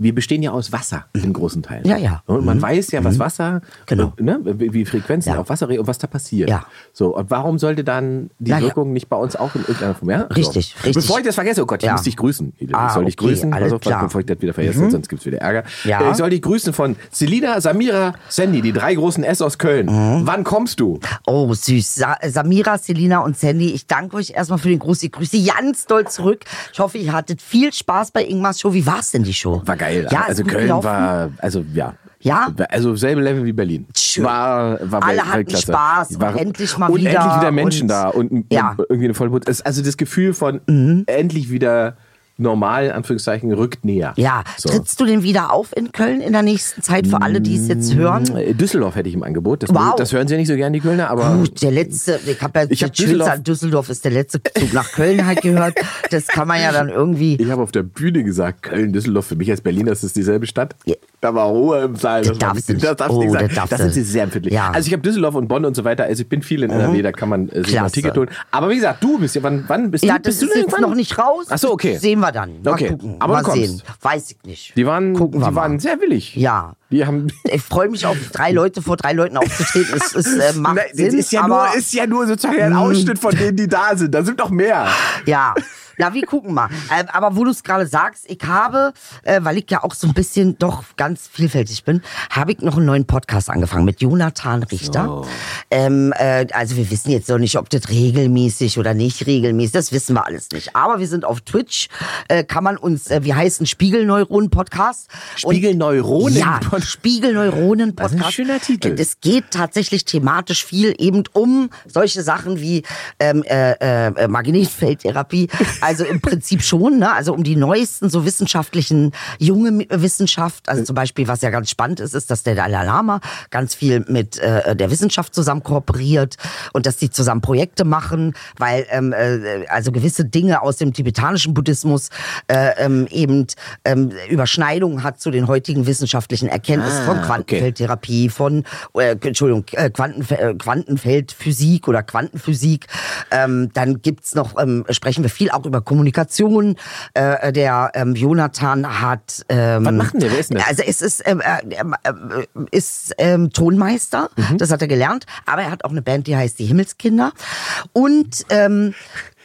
wir bestehen ja aus Wasser in großen Teilen. Mhm. Ja, ja. Und man weiß ja, was Wasser, Genau. ne, wie Frequenzen Ja. auf Wasser und was da passiert. Ja. So, und warum sollte dann die Ja, ja. Wirkung nicht bei uns auch in irgendeiner Form, ja? Richtig, so. richtig. Bevor ich das vergesse, oh Gott, ich Ja. muss dich grüßen. Ich Ah, soll dich okay, grüßen, also. Mhm. bevor ich das wieder vergesse, sonst gibt es wieder Ärger. Ja. Äh, Ich soll dich grüßen von Selina, Samira, Sandy, die drei großen S aus Köln. Mhm. Wann kommst du? Oh, süß. Sa Samira, Selina und Sandy, ich danke euch erstmal für den Gruß. Ich grüße ganz doll zurück. Ich hoffe, ihr hattet viel Spaß bei Ingmars Show. Wie war es denn, die Show? War geil. Ja, also Köln gelaufen? war, also ja. Ja? Also selbe Level wie Berlin. Schön. War, war Alle hatten Weltklasse. Spaß War, und endlich mal und wieder endlich wieder Menschen und- da und Ja. Mhm. irgendwie eine volle Bund. Also das Gefühl von endlich wieder normal, in Anführungszeichen, rückt näher. Ja, So. trittst du denn wieder auf in Köln in der nächsten Zeit für alle, die es jetzt hören? Äh, Düsseldorf hätte ich im Angebot. Das, Wow. das hören sie ja nicht so gern, die Kölner, aber Gut, der letzte, ich habe ja Ich hab das Düsseldorf- Düsseldorf ist der letzte Zug nach Köln halt gehört. Das kann man ja dann irgendwie. ich habe auf der Bühne gesagt, Köln, Düsseldorf, für mich als Berliner ist es dieselbe Stadt. Ja. Da war Ruhe im Saal. Das war darfst du nicht. Das darfst du Oh, nicht sagen. das Das du. sind sie sehr empfindlich. Ja. Mhm. Also ich habe Düsseldorf und Bonn und so weiter. Also ich bin viel in NRW, da kann man äh, sich ein. Ticket holen. Aber wie gesagt, du bist ja, wann, wann bist Ja, du? das bist du ist jetzt irgendwann? noch nicht raus. Ach so, okay. Das sehen wir dann. Mal Okay, gucken. aber mal du kommst. sehen. Weiß ich nicht. Die waren, Gucken wir die mal. waren sehr willig. Ja. Die haben. Ich freue mich auf drei Leute vor drei Leuten aufzutreten. Es, es äh, macht Nein, das Sinn, ist ja, aber nur, ist ja nur sozusagen ein Ausschnitt von denen, die da sind. Da sind doch mehr. Ja. Na, wir gucken mal. Ähm, aber wo du es gerade sagst, ich habe, äh, weil ich ja auch so ein bisschen doch ganz vielfältig bin, habe ich noch einen neuen Podcast angefangen mit Jonathan Richter. Ähm, äh, also wir wissen jetzt noch nicht, ob das regelmäßig oder nicht regelmäßig, das wissen wir alles nicht. Aber wir sind auf Twitch, äh, kann man uns, äh, wir heißen Spiegelneuronen-Podcast. Und- Spiegelneuronen- Ja, Spiegelneuronen-Podcast. Das ist ein schöner Titel. Es geht tatsächlich thematisch viel eben um solche Sachen wie ähm, äh, äh, Magnetfeldtherapie. Also im Prinzip schon, ne? Also um die neuesten so wissenschaftlichen, junge Wissenschaft. Also zum Beispiel, was ja ganz spannend ist, ist, dass der Dalai Lama ganz viel mit äh, der Wissenschaft zusammen kooperiert und dass die zusammen Projekte machen, weil ähm, äh, also gewisse Dinge aus dem tibetanischen Buddhismus äh, ähm, eben ähm, Überschneidungen hat zu den heutigen wissenschaftlichen Erkenntnissen von Ah, okay. Quantenfeldtherapie, von äh, Entschuldigung, äh, Quantenfe äh, Quantenfeldphysik oder Quantenphysik. Ähm, dann gibt's noch, ähm, sprechen wir viel auch über Kommunikation. Äh, der ähm, Jonathan hat ähm, Was macht denn der? Wer ist denn das? Also es ist, ähm, äh, ähm, äh, ist ähm, Tonmeister, Mhm. das hat er gelernt, aber er hat auch eine Band, die heißt die Himmelskinder. Und ähm,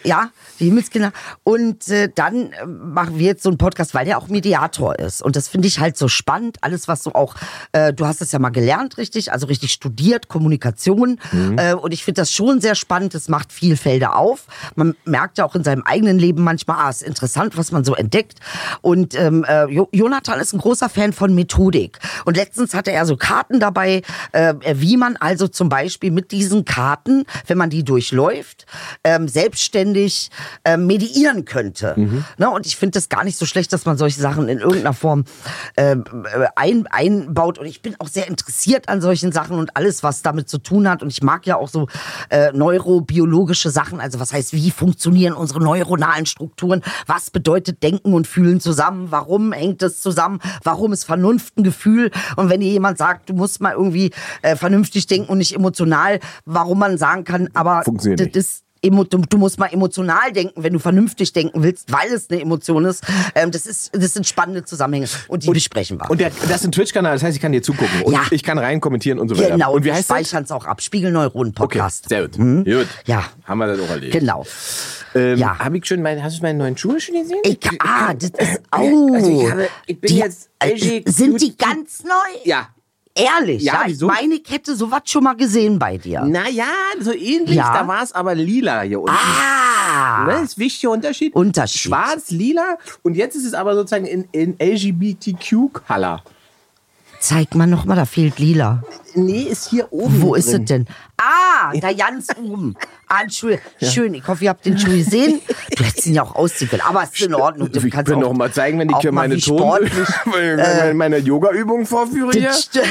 ja, die Himmelskinder. Und äh, dann äh, machen wir jetzt so einen Podcast, weil der auch Mediator ist. Und das finde ich halt so spannend. Alles, was so auch, äh, du hast das ja mal gelernt, richtig, also richtig studiert, Kommunikation. Äh, und ich finde das schon sehr spannend. Es macht viel Felder auf. Man merkt ja auch in seinem eigenen Leben manchmal, ah, ist interessant, was man so entdeckt. Und ähm, äh, Jo- Jonathan ist ein großer Fan von Methodik. Und letztens hatte er so Karten dabei, äh, wie man also zum Beispiel mit diesen Karten, wenn man die durchläuft, ähm, selbstständig ständig äh, mediieren könnte. Mhm. Ne? Und ich finde das gar nicht so schlecht, dass man solche Sachen in irgendeiner Form äh, ein, einbaut. Und ich bin auch sehr interessiert an solchen Sachen und alles, was damit zu tun hat. Und ich mag ja auch so äh, neurobiologische Sachen. Also was heißt, wie funktionieren unsere neuronalen Strukturen? Was bedeutet Denken und Fühlen zusammen? Warum hängt es zusammen? Warum ist Vernunft ein Gefühl? Und wenn dir jemand sagt, du musst mal irgendwie äh, vernünftig denken und nicht emotional, warum man sagen kann, aber das ist du, musst mal emotional denken, wenn du vernünftig denken willst, weil es eine Emotion ist. Ähm, das ist, das sind spannende Zusammenhänge und die besprechen wir. Und der, das ist ein Twitch-Kanal, das heißt, ich kann dir zugucken. Und Ja. ich kann rein kommentieren und so weiter. genau, Und wir speichern es auch ab. Spiegelneuronen Okay, Podcast. sehr gut. Gut. Ja. Haben wir das auch erledigt. Genau. Ähm, Ja. Hab ich schon mein, hast du meine neuen Schuhe schon gesehen? Ich, ah, das ist oh. Also ich habe- ich bin die, jetzt äh, LG Sind die ganz neu? Ja. Ehrlich, Ja, ja. wieso? Ich meine, ich hätte sowas schon mal gesehen bei dir. Naja, so ähnlich. Ja. Da war es aber lila hier unten. Ah. Ne, das ist ein wichtiger Unterschied. Unterschied. Schwarz, lila und jetzt ist es aber sozusagen in, in LGBTQ-Color. Zeig mal noch mal, da fehlt lila. Nee, ist hier oben. Wo ist drin. es denn? Ah, da ganz oben. Ah, Entschuldigung. Schön, ich hoffe, ihr habt den Schuh gesehen. Du hättest ihn ja auch ausziehen können, aber es ist in Ordnung. Du Ich kannst auch, noch mal zeigen, wenn ich hier meine Ton meine, meine Yoga-Übung vorführe hier.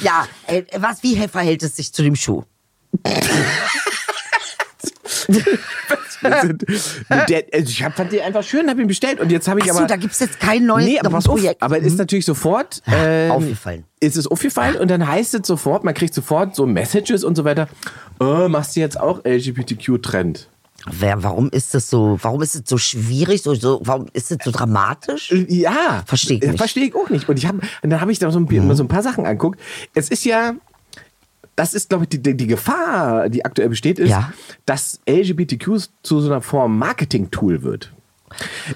Ja, äh, was, wie verhält es sich zu dem Schuh? Sind- der, also ich hab, fand die einfach schön, habe ihn bestellt und jetzt habe ich Achso, aber da gibt es jetzt kein neues Nee, aber, pass auf, Projekt. aber es ist natürlich sofort ähm, aufgefallen. Ist es aufgefallen und dann heißt es sofort, man kriegt sofort so Messages und so weiter. Oh, machst du jetzt auch LGBTQ-Trend? Wer, warum ist das so, warum ist es so schwierig, so, so, warum ist es so dramatisch? Ja, Versteh ich äh, nicht. Mhm. Verstehe ich auch nicht. Und ich habe, dann habe ich da so ein, mal so ein paar Sachen anguckt. Es ist ja, das ist, glaube ich, die, die, Gefahr, die aktuell besteht, ist, Ja. dass LGBTQ zu so einer Form Marketing-Tool wird.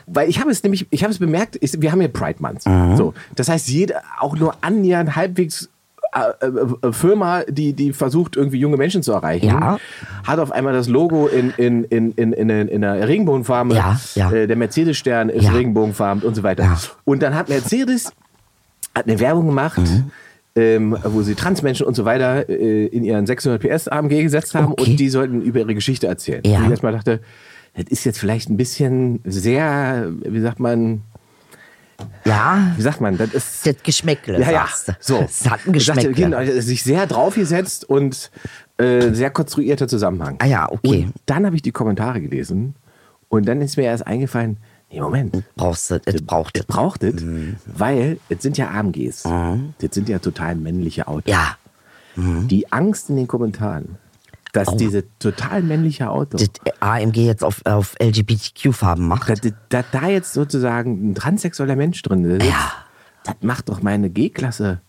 Weil ich habe es nämlich, ich habe es bemerkt, ich, wir haben ja Pride Month. Mhm. So, das heißt, jede auch nur annähernd halbwegs äh, äh, äh, Firma, die, die versucht, irgendwie junge Menschen zu erreichen, Ja. hat auf einmal das Logo in, in, in, in, in, in einer Regenbogenfarbe. Ja, ja. Äh, der Mercedes-Stern ist regenbogenfarben und so weiter. Und dann hat Mercedes hat eine Werbung gemacht, Mhm. Ähm, wo sie Transmenschen und so weiter äh, in ihren 600 PS AMG gesetzt haben Okay. und die sollten über ihre Geschichte erzählen. Ja. Und ich erstmal dachte, das ist jetzt vielleicht ein bisschen sehr, wie sagt man, Ja, wie sagt man, das ist das Geschmäckle, ja, ja, sagst du. so. Es hat ein dachte, Geschmäckle. genau, sich sehr draufgesetzt und äh, sehr konstruierter Zusammenhang. Ah ja, okay. Und dann habe ich die Kommentare gelesen und dann ist mir erst eingefallen, nee, Moment, Brauchst du, es braucht das es. braucht es, Mhm. weil es sind ja AMGs. Das sind ja total männliche Autos. Ja, Die Angst in den Kommentaren, dass diese total männliche Auto, das AMG jetzt auf, auf LGBTQ-Farben macht. dass, dass da jetzt sozusagen ein transsexueller Mensch drin ist, Ja. das macht doch meine G-Klasse.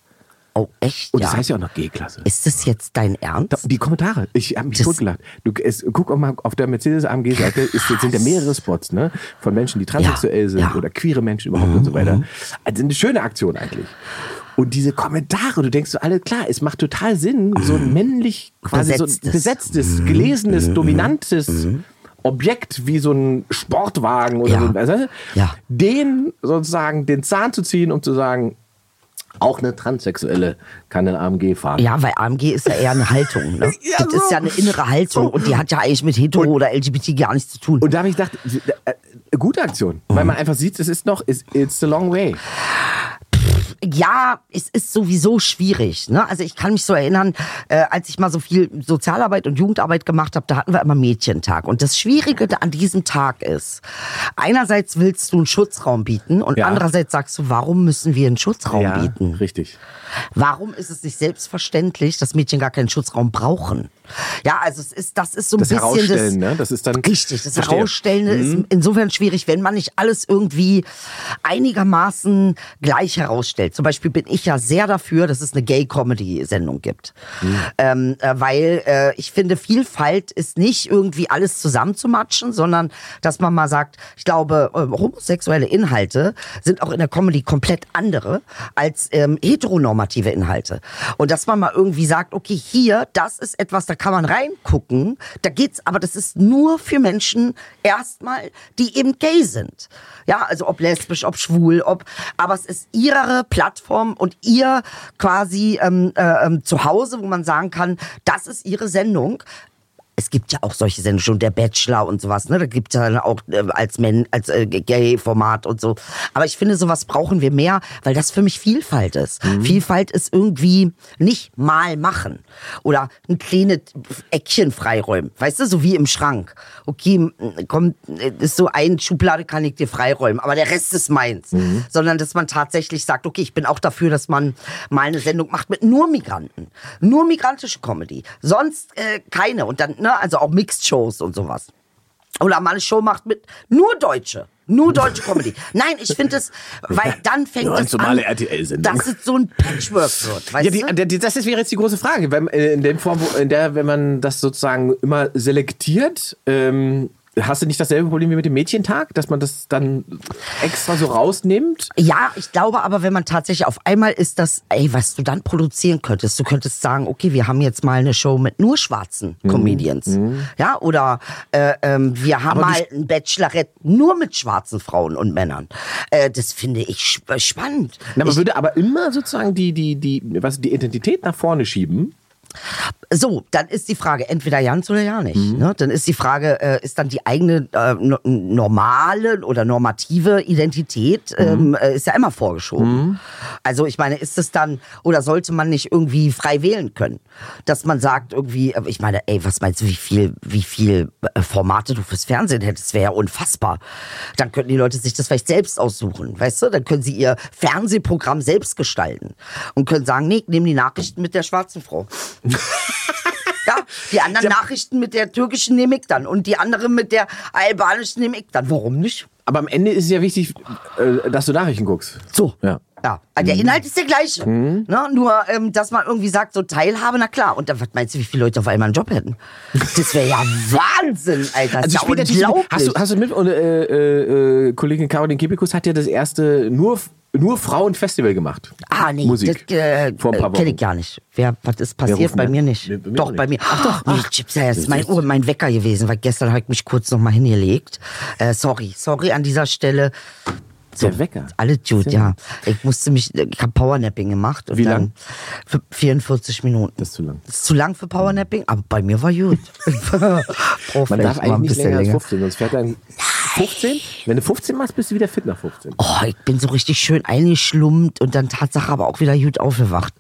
Oh, echt? Und ja. das heißt ja auch noch G-Klasse. Ist das jetzt dein Da- Ernst? Die Kommentare, ich habe mich Das- totgelacht. Du, es, guck auch mal auf der Mercedes AMG-Seite, ist- sind ja mehrere Spots ne, von Menschen, die transsexuell Ja, sind ja. Mhm, oder queere Menschen überhaupt und so weiter. Also eine schöne Aktion eigentlich. Und diese Kommentare, du denkst so, alle klar, es macht total Sinn, so ein männlich, quasi so ein Besetztes. besetztes, Mhm. gelesenes, dominantes Objekt wie so ein Sportwagen oder Ja. so, du, Ja. den sozusagen den Zahn zu ziehen, um zu sagen, auch eine Transsexuelle kann ein AMG fahren. Ja, weil AMG ist ja eher eine Haltung. Ne? Ja, das so. ist ja eine innere Haltung und die hat ja eigentlich mit Hetero oder LGBT gar nichts zu tun. Und da habe ich gedacht, äh, äh, gute Aktion, weil man einfach sieht, es ist noch, it's, it's a long way. Ja, es ist sowieso schwierig. Ne? Also ich kann mich so erinnern, äh, als ich mal so viel Sozialarbeit und Jugendarbeit gemacht habe, da hatten wir immer Mädchentag. Und das Schwierige an diesem Tag ist, einerseits willst du einen Schutzraum bieten und Ja. andererseits sagst du, warum müssen wir einen Schutzraum bieten? richtig. Warum ist es nicht selbstverständlich, dass Mädchen gar keinen Schutzraum brauchen? Ja, also es ist, das ist so ein Das bisschen Herausstellen, ne? Das ist dann Richtig, das Verstehe. Mhm. Herausstellen ist insofern schwierig, wenn man nicht alles irgendwie einigermaßen gleich herausstellt. Zum Beispiel bin ich ja sehr dafür, dass es eine Gay-Comedy-Sendung gibt. Mhm. Ähm, äh, weil äh, ich finde, Vielfalt ist nicht irgendwie alles zusammenzumatschen, sondern dass man mal sagt, ich glaube, äh, homosexuelle Inhalte sind auch in der Comedy komplett andere als ähm, heteronormative Inhalte. Und dass man mal irgendwie sagt, okay, hier, das ist etwas, da kann man reingucken, da geht's, aber das ist nur für Menschen erstmal, die eben gay sind. Ja, also ob lesbisch, ob schwul, ob, aber es ist ihre Plattform und ihr quasi ähm, äh, ähm, Zuhause, wo man sagen kann, das ist ihre Sendung. Es gibt ja auch solche Sendungen, schon der Bachelor und sowas, ne? Da gibt es ja auch äh, als Men, als äh, Gay-Format und so. Aber ich finde, sowas brauchen wir mehr, weil das für mich Vielfalt ist. Mhm. Vielfalt ist irgendwie nicht mal machen oder ein kleines Eckchen freiräumen. Weißt du, so wie im Schrank. Okay, komm, ist so ein Schublade kann ich dir freiräumen, aber der Rest ist meins. Mhm. Sondern, dass man tatsächlich sagt, okay, ich bin auch dafür, dass man mal eine Sendung macht mit nur Migranten. Nur migrantische Comedy. Sonst äh, keine. Und dann, ne, also auch Mixed-Shows und sowas. Oder mal eine Show macht mit nur Deutsche. Nur deutsche Comedy. Nein, ich finde es, weil dann fängt Nur es an, dass es so ein Patchwork wird. Weißt Ja, die, die, das ist, wäre jetzt die große Frage. Wenn, äh, in, der Form, wo, in der, wenn man das sozusagen immer selektiert, ähm, hast du nicht dasselbe Problem wie mit dem Mädchentag, dass man das dann extra so rausnimmt? Ja, ich glaube aber, wenn man tatsächlich auf einmal ist das, ey, was du dann produzieren könntest. Du könntest sagen, okay, wir haben jetzt mal eine Show mit nur schwarzen Mhm. Comedians. Ja, oder äh, ähm, wir haben Aber mal ein Bachelorette nur mit schwarzen Frauen und Männern. Äh, das finde ich sp spannend. Na, man ich, würde aber immer sozusagen die, die, die, was, die Identität nach vorne schieben. So, dann ist die Frage, entweder ja oder ja nicht. Mhm. Ne? Dann ist die Frage, äh, ist dann die eigene äh, no normale oder normative Identität, Mhm. ähm, äh, ist ja immer vorgeschoben. Also ich meine, ist es dann, oder sollte man nicht irgendwie frei wählen können? Dass man sagt irgendwie, äh, ich meine, ey, was meinst du, wie viel, wie viel äh, Formate du fürs Fernsehen hättest? Wäre ja unfassbar. Dann könnten die Leute sich das vielleicht selbst aussuchen, weißt du? Dann können sie ihr Fernsehprogramm selbst gestalten und können sagen, nee, nehmen die Nachrichten mit der schwarzen Frau. Ja, die anderen Nachrichten mit der türkischen nehme ich dann und die andere mit der albanischen nehme ich dann. Warum nicht? Aber am Ende ist es ja wichtig, äh, dass du Nachrichten guckst. So. Ja. Ja, also der Inhalt ist der gleiche. Ne? Nur, ähm, dass man irgendwie sagt, so Teilhabe, na klar. Und dann, was meinst du, wie viele Leute auf einmal einen Job hätten? Das wäre ja Wahnsinn, Alter. Das ist ja unglaublich. hast du, hast du mit, und, äh, äh, äh, Kollegin Caroline Kebekus hat ja das erste nur, nur Frauen-Festival gemacht. ah, nee, Musik. das äh, Vor ein paar ich gar nicht. Wer, was ist passiert? Bei mir nicht. Nee, bei mir doch, bei mir. Ach doch. Nee, Chips, ja, das ist mein, oh, mein Wecker gewesen, weil gestern habe ich mich kurz noch mal hingelegt. Äh, sorry, sorry an dieser Stelle. Der Wecker. Alles gut, ja. Ich musste mich, ich habe Powernapping gemacht. Und Wie dann lang? Für 44 Minuten. Das ist zu lang. Das ist zu lang für Powernapping, aber bei mir war gut. Brauch Man darf eigentlich ein nicht bisschen länger als länger. 15, sonst fährt dann 15. Wenn du 15 machst, bist du wieder fit nach 15. Oh, ich bin so richtig schön eingeschlummt und dann Tatsache aber auch wieder gut aufgewacht.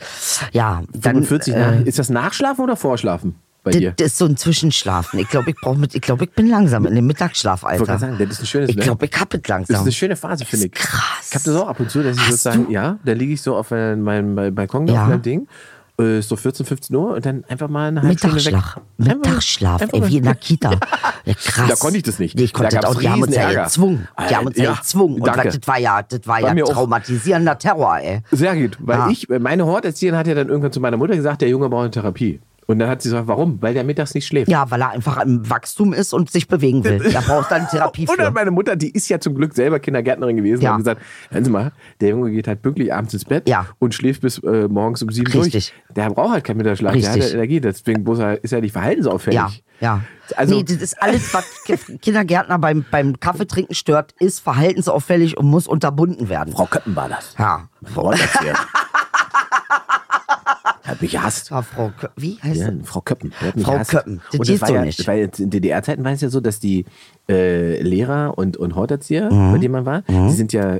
Ja, dann 45 äh. Ist das Nachschlafen oder Vorschlafen bei dir? das, ist so ein Zwischenschlafen. Ich glaube, ich brauche mit, ich glaube, ich bin langsam in dem Mittagsschlaf, Ich wollte Alter. gerade sagen, das ist ein schönes ich glaube, ich hab es Das ist langsam. eine schöne Phase, finde ich. krass. Ich habe das auch ab und zu, dass ich sozusagen, du? ja, da liege ich so auf meinem meinem Balkon Ja. auf meinem Ding. Äh, so 14, 15 Uhr und dann einfach mal eine halbe Stunde weg. Mittagsschlaf. Einfach- Mittagsschlaf, einfach ey, wie in der Kita. Ja, krass. Da konnte ich das nicht. Nee, ich konnte Da das auch. Die haben uns ja gezwungen. Die haben uns ja, Ja, gezwungen. Und danke. das war ja, das war Bei ja traumatisierender Terror, ey. Sehr gut, weil Ja. ich, meine Horterzieherin hat ja dann irgendwann zu meiner Mutter gesagt, der Junge braucht eine Therapie. Und dann hat sie gesagt, warum? Weil der mittags nicht schläft. Ja, weil er einfach im Wachstum ist und sich bewegen will. Da braucht er eine Therapie Und für. meine Mutter, die ist ja zum Glück selber Kindergärtnerin gewesen, Ja. hat gesagt, hören Sie mal, der Junge geht halt pünktlich abends ins Bett Ja. und schläft bis äh, morgens um sieben Richtig. durch. Der braucht halt keinen Mittagsschlaf, der hat Richtig. ja Energie, deswegen er, ist er nicht verhaltensauffällig. Ja, ja. Also, nee, das ist alles, was Ki- Kindergärtner beim, beim Kaffeetrinken stört, ist verhaltensauffällig und muss unterbunden werden. Frau Köppen war das. Ja. Frau. hat mich gehasst. Ja, Frau, Kö- wie heißt Ja, sie? Frau Köppen. Die hat mich Frau gehasst. Köppen. Das Und das war so ja, nicht. Weil in DDR-Zeiten war es ja so, dass die äh, Lehrer und, und Horterzieher, Mhm. bei denen man war, die sind ja,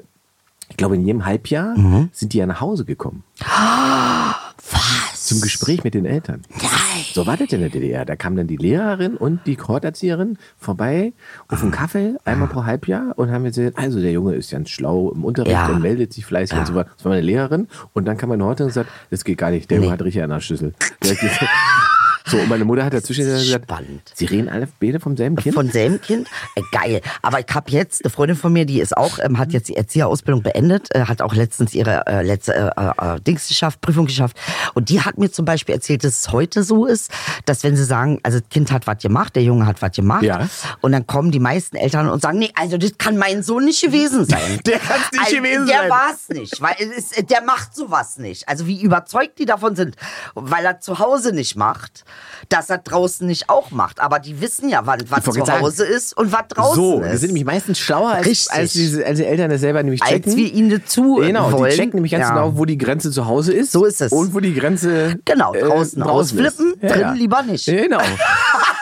ich glaube, in jedem Halbjahr Mhm. sind die ja nach Hause gekommen. Was? Zum Gespräch mit den Eltern. Nein. So war das in der DDR. Da kam dann die Lehrerin und die Horterzieherin vorbei auf einen Kaffee einmal pro Halbjahr und haben gesagt, also der Junge ist ganz schlau im Unterricht Ja. und meldet sich fleißig und so weiter. Das war meine Lehrerin und dann kam meine Horterin und sagt, das geht gar nicht, der Junge hat richtig an der Schüssel. Der so, und meine Mutter hat dazwischen gesagt, Spannend. sie reden alle beide vom selben Kind? Von selben Kind? Äh, geil. Aber ich habe jetzt, eine Freundin von mir, die ist auch, ähm, hat jetzt die Erzieherausbildung beendet, äh, hat auch letztens ihre äh, letzte äh, äh, Dings geschafft, Prüfung geschafft. Und die hat mir zum Beispiel erzählt, dass es heute so ist, dass wenn sie sagen, also das Kind hat was gemacht, der Junge hat was gemacht, Ja. und dann kommen die meisten Eltern und sagen, nee, also das kann mein Sohn nicht gewesen sein. Der kann's nicht also, gewesen der sein. war es nicht, weil es der macht sowas nicht. Also wie überzeugt die davon sind, weil er zu Hause nicht macht, dass er draußen nicht auch macht. Aber die wissen ja, wann was zu Hause ist und was draußen so, ist. die sind nämlich meistens schlauer als, als, diese, als die Eltern das selber nämlich checken. als wir ihnen dazu Genau, wollen. die checken nämlich ganz Ja. genau, wo die Grenze zu Hause ist. So ist es. Und wo die Grenze Genau, äh, draußen ausflippen, ist. drin lieber nicht. Genau.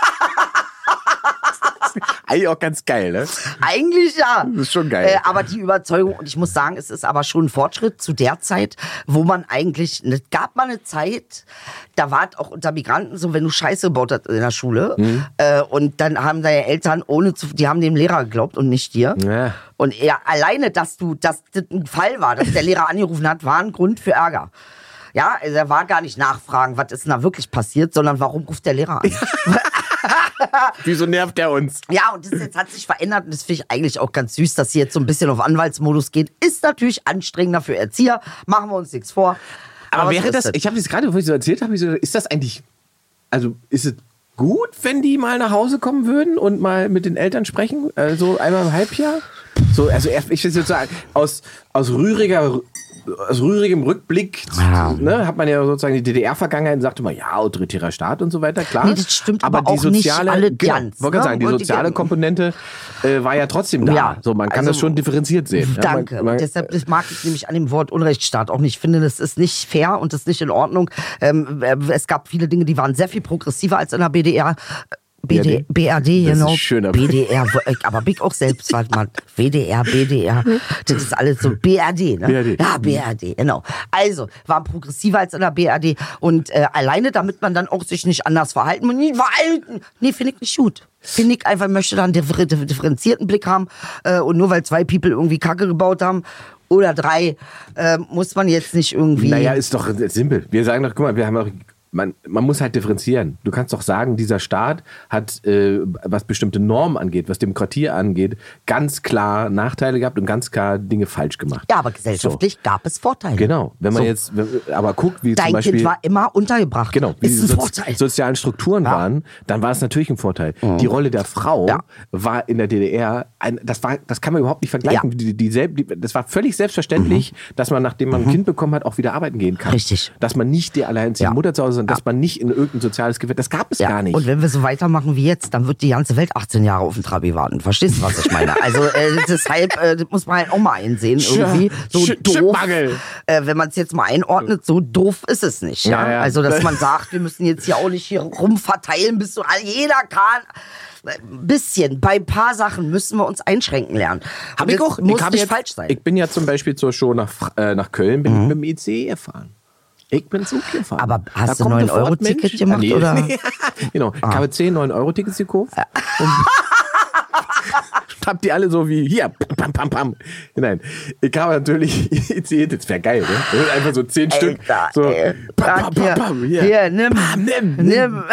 Eigentlich auch ganz geil, ne? Eigentlich ja. Das ist schon geil. Äh, aber die Überzeugung, und ich muss sagen, es ist aber schon ein Fortschritt zu der Zeit, wo man eigentlich, es gab mal eine Zeit, da war es auch unter Migranten so, wenn du Scheiße gebaut hast in der Schule, Mhm. äh, und dann haben deine Eltern ohne zu, die haben dem Lehrer geglaubt und nicht dir. Ja. Und ja, alleine, dass du, dass das ein Fall war, dass der Lehrer angerufen hat, war ein Grund für Ärger. Ja, also er war gar nicht nachfragen, was ist denn da wirklich passiert, sondern warum ruft der Lehrer an? Wieso nervt der uns? Ja, und das jetzt hat sich verändert und das finde ich eigentlich auch ganz süß, dass sie jetzt so ein bisschen auf Anwaltsmodus geht. Ist natürlich anstrengender für Erzieher, machen wir uns nichts vor. Aber, so wäre das, es. ich habe das gerade, bevor ich so erzählt habe, so, ist das eigentlich, also ist es gut, wenn die mal nach Hause kommen würden und mal mit den Eltern sprechen? Äh, so einmal im Halbjahr? So, also ich will sozusagen aus, aus rühriger aus rührigem Rückblick Ja. ne, hat man ja sozusagen die DDR-Vergangenheit und sagte mal, ja, autoritärer Staat und so weiter, klar. Nee, das stimmt aber die auch nicht soziale, alle genau, ganz, wollte ne? sagen, die soziale Komponente äh, war ja trotzdem da. Ja, so, man kann also- das schon differenziert sehen. Ja, Danke. man, man, und deshalb das mag ich nämlich an dem Wort Unrechtsstaat auch nicht. Ich finde, das ist nicht fair und das ist nicht in Ordnung. Ähm, äh, es gab viele Dinge, die waren sehr viel progressiver als in der BDR. BD, BRD, Das ist genau. schöner. BDR, wo- äh, aber Big auch selbst, warte mal. WDR, BDR, das ist alles so BRD, ne? BRD. Ja, BRD, genau. Also, waren progressiver als in der BRD und äh, alleine, damit man dann auch sich nicht anders verhalten und nicht verhalten. Nee, finde ich nicht gut. Finde ich einfach, möchte da einen differ differenzierten Blick haben äh, und nur weil zwei People irgendwie Kacke gebaut haben oder drei, äh, muss man jetzt nicht irgendwie... Naja, ist doch simpel. Wir sagen doch, guck mal, wir haben auch, man, man muss halt differenzieren. Du kannst doch sagen, dieser Staat hat, äh, was bestimmte Normen angeht, was Demokratie angeht, ganz klar Nachteile gehabt und ganz klar Dinge falsch gemacht. ja, aber gesellschaftlich gab es Vorteile. Genau. Wenn man So. jetzt, aber guckt, wie zum Dein Beispiel. Kind war immer untergebracht. Genau, wie ist die ein Sozi- Vorteil. sozialen Strukturen Ja. Mhm. waren, dann war es natürlich ein Vorteil. Die Rolle der Frau Ja. war in der DDR, ein, das, war, das kann man überhaupt nicht vergleichen. Ja. Mhm. Die, die, selb- die, das war völlig selbstverständlich, dass man, nachdem man ein Kind bekommen hat, auch wieder arbeiten gehen kann. Richtig. Dass man nicht die. Deshalb Mutter zu Hause, sondern dass man nicht in irgendein soziales Gewinn, das gab es Ja, gar nicht. Und wenn wir so weitermachen wie jetzt, dann wird die ganze Welt 18 Jahre auf den Trabi warten. Verstehst du, was ich meine? Also äh, deshalb äh, das muss man halt auch mal einsehen irgendwie. So Sch- doof. Äh, wenn man es jetzt mal einordnet, so doof ist es nicht. Ja? Ja. Also dass man sagt, wir müssen jetzt hier auch nicht hier rumverteilen, bis so jeder kann. Ein bisschen, bei ein paar Sachen müssen wir uns einschränken lernen. Hab ich auch. Muss ich nicht jetzt, falsch sein. Ich bin ja zum Beispiel zur Show nach, äh, nach Köln, bin ich mit dem ICE gefahren. Ich bin Zug gefahren. Mhm. Aber hast Da du kommt ein 9-Euro-Ticket Fortmensch- gemacht, Ah, nee. oder? genau. Ich habe 10 9-Euro-Tickets gekauft. Und hab die alle so wie hier. Pam, pam, pam. Nein. Ich habe natürlich ICE, das wäre geil, ne? Einfach so 10 Stück. So. Pam, pam, pam, pam. Hier. hier, nimm. Nimm. Nimm.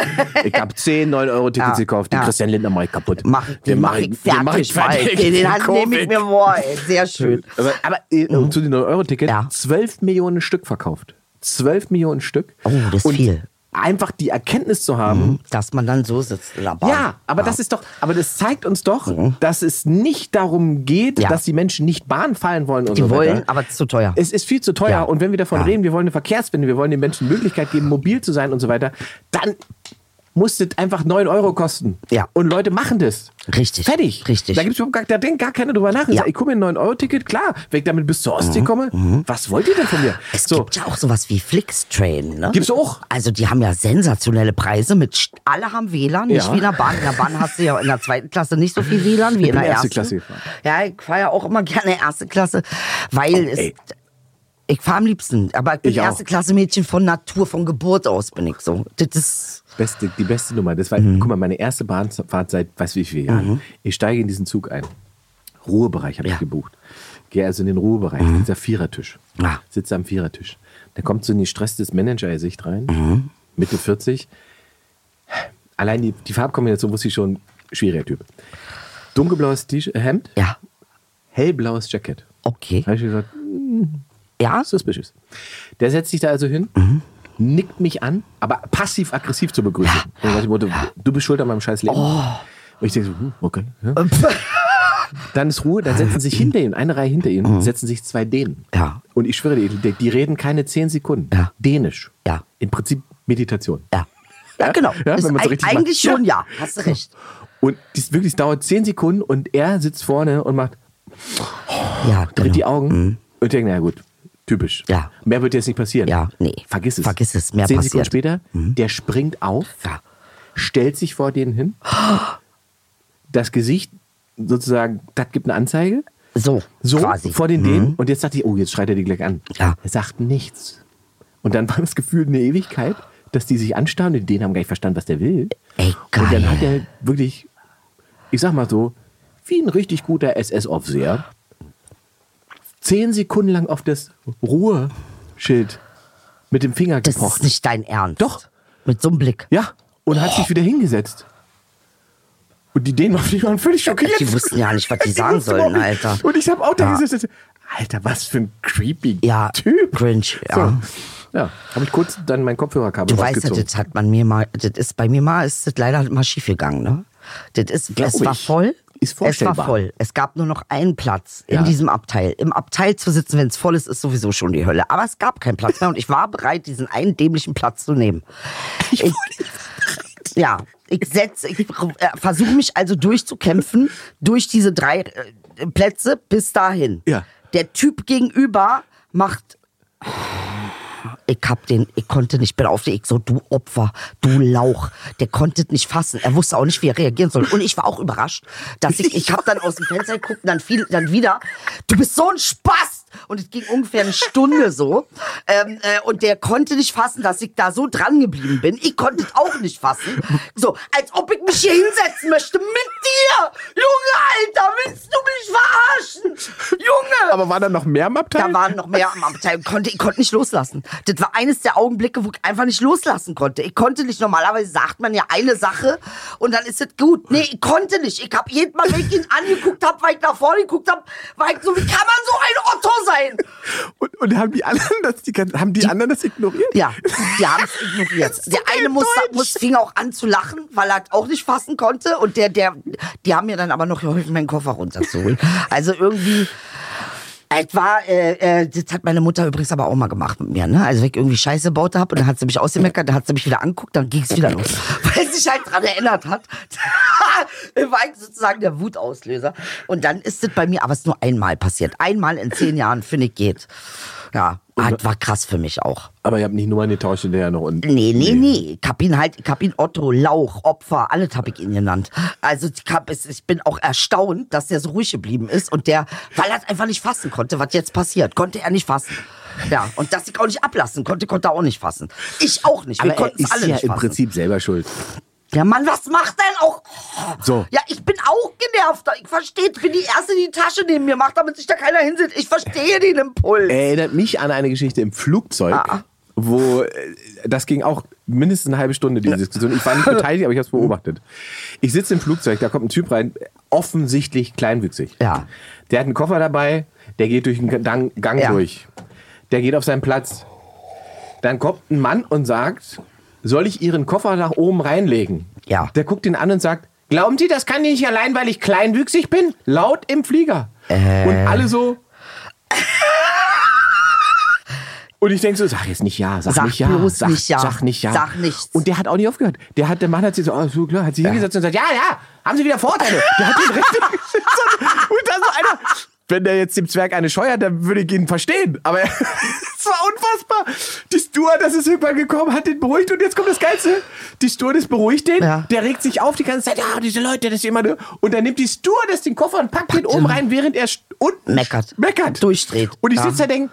Ich habe 10 9-Euro-Tickets Ja, gekauft. Den ja. Christian Lindner mach ich kaputt. Mach, den mach ich fertig, den mach ich fertig. Den, den nehme ich mir vor, ey. Sehr schön. aber, aber äh, und zu den 9-Euro-Ticket, Ja. 12 Millionen Stück verkauft. 12 Millionen Stück. Oh, das ist und viel. Einfach die Erkenntnis zu haben, Dass man dann so sitzt Bahn. ja, aber das ist doch, aber das zeigt uns doch, dass es nicht darum geht, Mhm. Ja. dass die Menschen nicht Bahn fahren wollen und Die so weiter. wollen, aber es ist zu teuer. Es ist viel zu teuer Ja. und wenn wir davon Ja. reden, wir wollen eine Verkehrswende, wir wollen den Menschen die Möglichkeit geben, mobil zu sein und so weiter, dann muss das einfach 9 Euro kosten. Ja. Und Leute machen das. Richtig. Fertig. Richtig. Da, gibt's überhaupt gar, da denkt gar keiner drüber nach. Ja. Ich gucke mir ein 9-Euro-Ticket, klar, wenn ich damit bis zur Ostsee komme, was wollt ihr denn von mir? Es so, gibt ja auch sowas wie Flixtrain, ne? Gibt's auch? Also die haben ja sensationelle Preise mit alle haben WLAN, nicht Ja. wie in der Bahn. In der Bahn hast du ja in der zweiten Klasse nicht so viel WLAN wie Ich in bin der erste ersten. Klasse gefahren. Ja, ich fahre ja auch immer gerne erste Klasse, weil es ey. ich fahre am liebsten, aber ich bin Ich auch. erste Klasse Mädchen von Natur, von Geburt aus bin ich so. Das ist beste, die beste Nummer. Das war, Mhm. guck mal, meine erste Bahnfahrt seit, weiß wie vielen Jahren. Ich steige in diesen Zug ein. Ruhebereich habe Ja. Mhm. ich gebucht. Gehe also in den Ruhebereich, dieser Vierertisch. Ah. Sitze am Vierertisch. Da kommt so ein gestresstes Manager-Gesicht rein, Mhm. Mitte 40. Allein die, die Farbkombination wusste ich schon, schwieriger Typ. Dunkelblaues T Hemd, ja hellblaues Jacket. okay. Da habe ich gesagt, Ja, suspicious. Der setzt sich da also hin, nickt mich an, aber passiv-aggressiv zur Begrüßung. Und nach dem Motto, du bist schuld an meinem scheiß Leben. Und ich denke so, hm, okay. Ja. Dann ist Ruhe, dann setzen sich hinter ihm, eine Reihe hinter ihm, setzen sich zwei Dänen. Ja. Und ich schwöre dir, die, die reden keine zehn Sekunden. Ja. Dänisch. Ja. Im Prinzip Meditation. ja. Ja, genau. Ja, richtig eigentlich macht. schon ja, hast du recht. Und dies wirklich es dauert zehn Sekunden und er sitzt vorne und macht, Ja, dreht genau. die Augen und ich denke, na gut, typisch. Ja. Mehr wird jetzt nicht passieren. Ja, nee. Vergiss es. Vergiss es, mehr Zehn passiert. Mhm. Sekunden später, der springt auf, Ja. stellt sich vor denen hin, das Gesicht sozusagen, das gibt eine Anzeige. So, So quasi. vor den Dänen. Und jetzt dachte ich, oh, jetzt schreit er die gleich an. Ja. Er sagt nichts. Und dann war das Gefühl eine Ewigkeit, dass die sich anstarren. Und die Dänen haben gar nicht verstanden, was der will. Ey, Und dann geil. hat er wirklich, ich sag mal so, wie ein richtig guter SS-Aufseher, zehn Sekunden lang auf das Ruheschild mit dem Finger Das gepocht. ist nicht dein Ernst. Doch. Mit so einem Blick. Ja, und hat sich wieder hingesetzt. Und die Dänen waren- die waren völlig schockiert. Die wussten ja nicht, was die sagen wussten sollen. Alter. Und ich habe auch da Ja. gesessen. Alter, was für ein creepy Ja, Typ. cringe, ja. So. Ja, habe ich kurz dann mein Kopfhörerkabel Du weißt ja, das hat man mir mal, das ist bei mir mal, ist das leider mal schief gegangen, ne? Das ist, Glaub es war ich. voll. Ist es war vorstellbar. voll. Es gab nur noch einen Platz in Ja. diesem Abteil. Im Abteil zu sitzen, wenn es voll ist, ist sowieso schon die Hölle. Aber es gab keinen Platz mehr und ich war bereit, diesen einen dämlichen Platz zu nehmen. Ich, ja, ich setze, ich äh, versuche mich also durchzukämpfen durch diese drei äh, Plätze bis dahin. Ja. Der Typ gegenüber macht ich hab den, ich konnte nicht, bin auf den, ich so, du Opfer, du Lauch. Der konnte nicht fassen. Er wusste auch nicht, wie er reagieren soll. Und ich war auch überrascht, dass ich, ich hab dann aus dem Fenster geguckt und dann fiel, dann wieder, du bist so ein Spaß! Und es ging ungefähr eine Stunde so. Ähm, äh, und der konnte nicht fassen, dass ich da so dran geblieben bin. Ich konnte es auch nicht fassen. So, als ob ich mich hier hinsetzen möchte mit dir! Junge, Alter, willst du mich verarschen? Junge! Aber war da noch mehr im Abteil? Da waren noch mehr am Abteil. Ich konnte, ich konnte nicht loslassen. Das war eines der Augenblicke, wo ich einfach nicht loslassen konnte. Ich konnte nicht. Normalerweise sagt man ja eine Sache und dann ist es gut. Nee, ich konnte nicht. Ich habe jedes Mal, wenn ich ihn angeguckt habe, weil ich nach vorne geguckt habe, war ich so, wie kann man so ein Otto sein? und, und haben die anderen das, die, haben die, anderen das ignoriert? Ja, die haben es ignoriert. Der eine muss, muss, fing auch an zu lachen, weil er auch nicht fassen konnte. Und der, der, die haben mir dann aber noch geholfen, meinen Koffer runterzuholen. Also irgendwie. Es war, äh, äh, das hat meine Mutter übrigens aber auch mal gemacht mit mir, ne? Also wenn ich irgendwie Scheiße gebaut habe und dann hat sie mich ausgemeckert, dann hat sie mich wieder angeguckt, dann ging es wieder los. Weil sie sich halt dran erinnert hat. war ich sozusagen der Wutauslöser. Und dann ist es bei mir, aber es ist nur einmal passiert. Einmal in zehn Jahren, finde ich, geht. Ja, das war krass für mich auch. Aber ihr habt nicht nur eine Tausche der noch und. Nee, nee, nee. Ich hab ihn halt, ich hab ihn Otto, Lauch, Opfer, alles hab ich ihn genannt. Also ich, hab, ich bin auch erstaunt, dass der so ruhig geblieben ist und der, weil er es einfach nicht fassen konnte, was jetzt passiert, konnte er nicht fassen. Ja, und dass ich auch nicht ablassen konnte, konnte er auch nicht fassen. Ich auch nicht. Wir Aber er ist alle ja im fassen. Prinzip selber schuld. Ja, Mann, was macht denn auch? So. Ja, ich bin auch genervt. Ich verstehe, ich bin die Erste, die die Tasche neben mir macht, damit sich da keiner hinsetzt. Ich verstehe den Impuls. Erinnert mich an eine Geschichte im Flugzeug, Ah. wo äh, das ging auch mindestens eine halbe Stunde, diese Diskussion. Ich war nicht beteiligt, aber ich habe es beobachtet. Ich sitze im Flugzeug, da kommt ein Typ rein, offensichtlich kleinwüchsig. Ja. Der hat einen Koffer dabei, der geht durch einen Gang, Gang Ja. durch. Der geht auf seinen Platz. Dann kommt ein Mann und sagt, soll ich Ihren Koffer nach oben reinlegen? Ja. Der guckt ihn an und sagt, glauben Sie, das kann ich nicht allein, weil ich kleinwüchsig bin? Laut im Flieger. Äh. Und alle so... Und ich denke so, sag jetzt nicht ja, sag, Sag nicht ja, bloß sag, nicht ja. sag nicht ja. Sag nichts. Und der hat auch nicht aufgehört. Der hat, der Mann hat sich so, oh, so klar, hat sich hingesetzt und gesagt, ja, ja, haben Sie wieder Vorteile. Der hat den richtig Und dann so einer, wenn der jetzt dem Zwerg eine scheuert, dann würde ich ihn verstehen. Aber es war unfassbar. Die Stewardess ist übergekommen, hat den beruhigt und jetzt kommt das Geilste. Die Stewardess beruhigt den, Ja. der regt sich auf die ganze Zeit, ja, diese Leute, das ist immer nur. Und dann nimmt die Stewardess den Koffer und packt, den oben rein, während er unten Meckert. meckert. Durchdreht. Und ich Ja. sitze da und denke,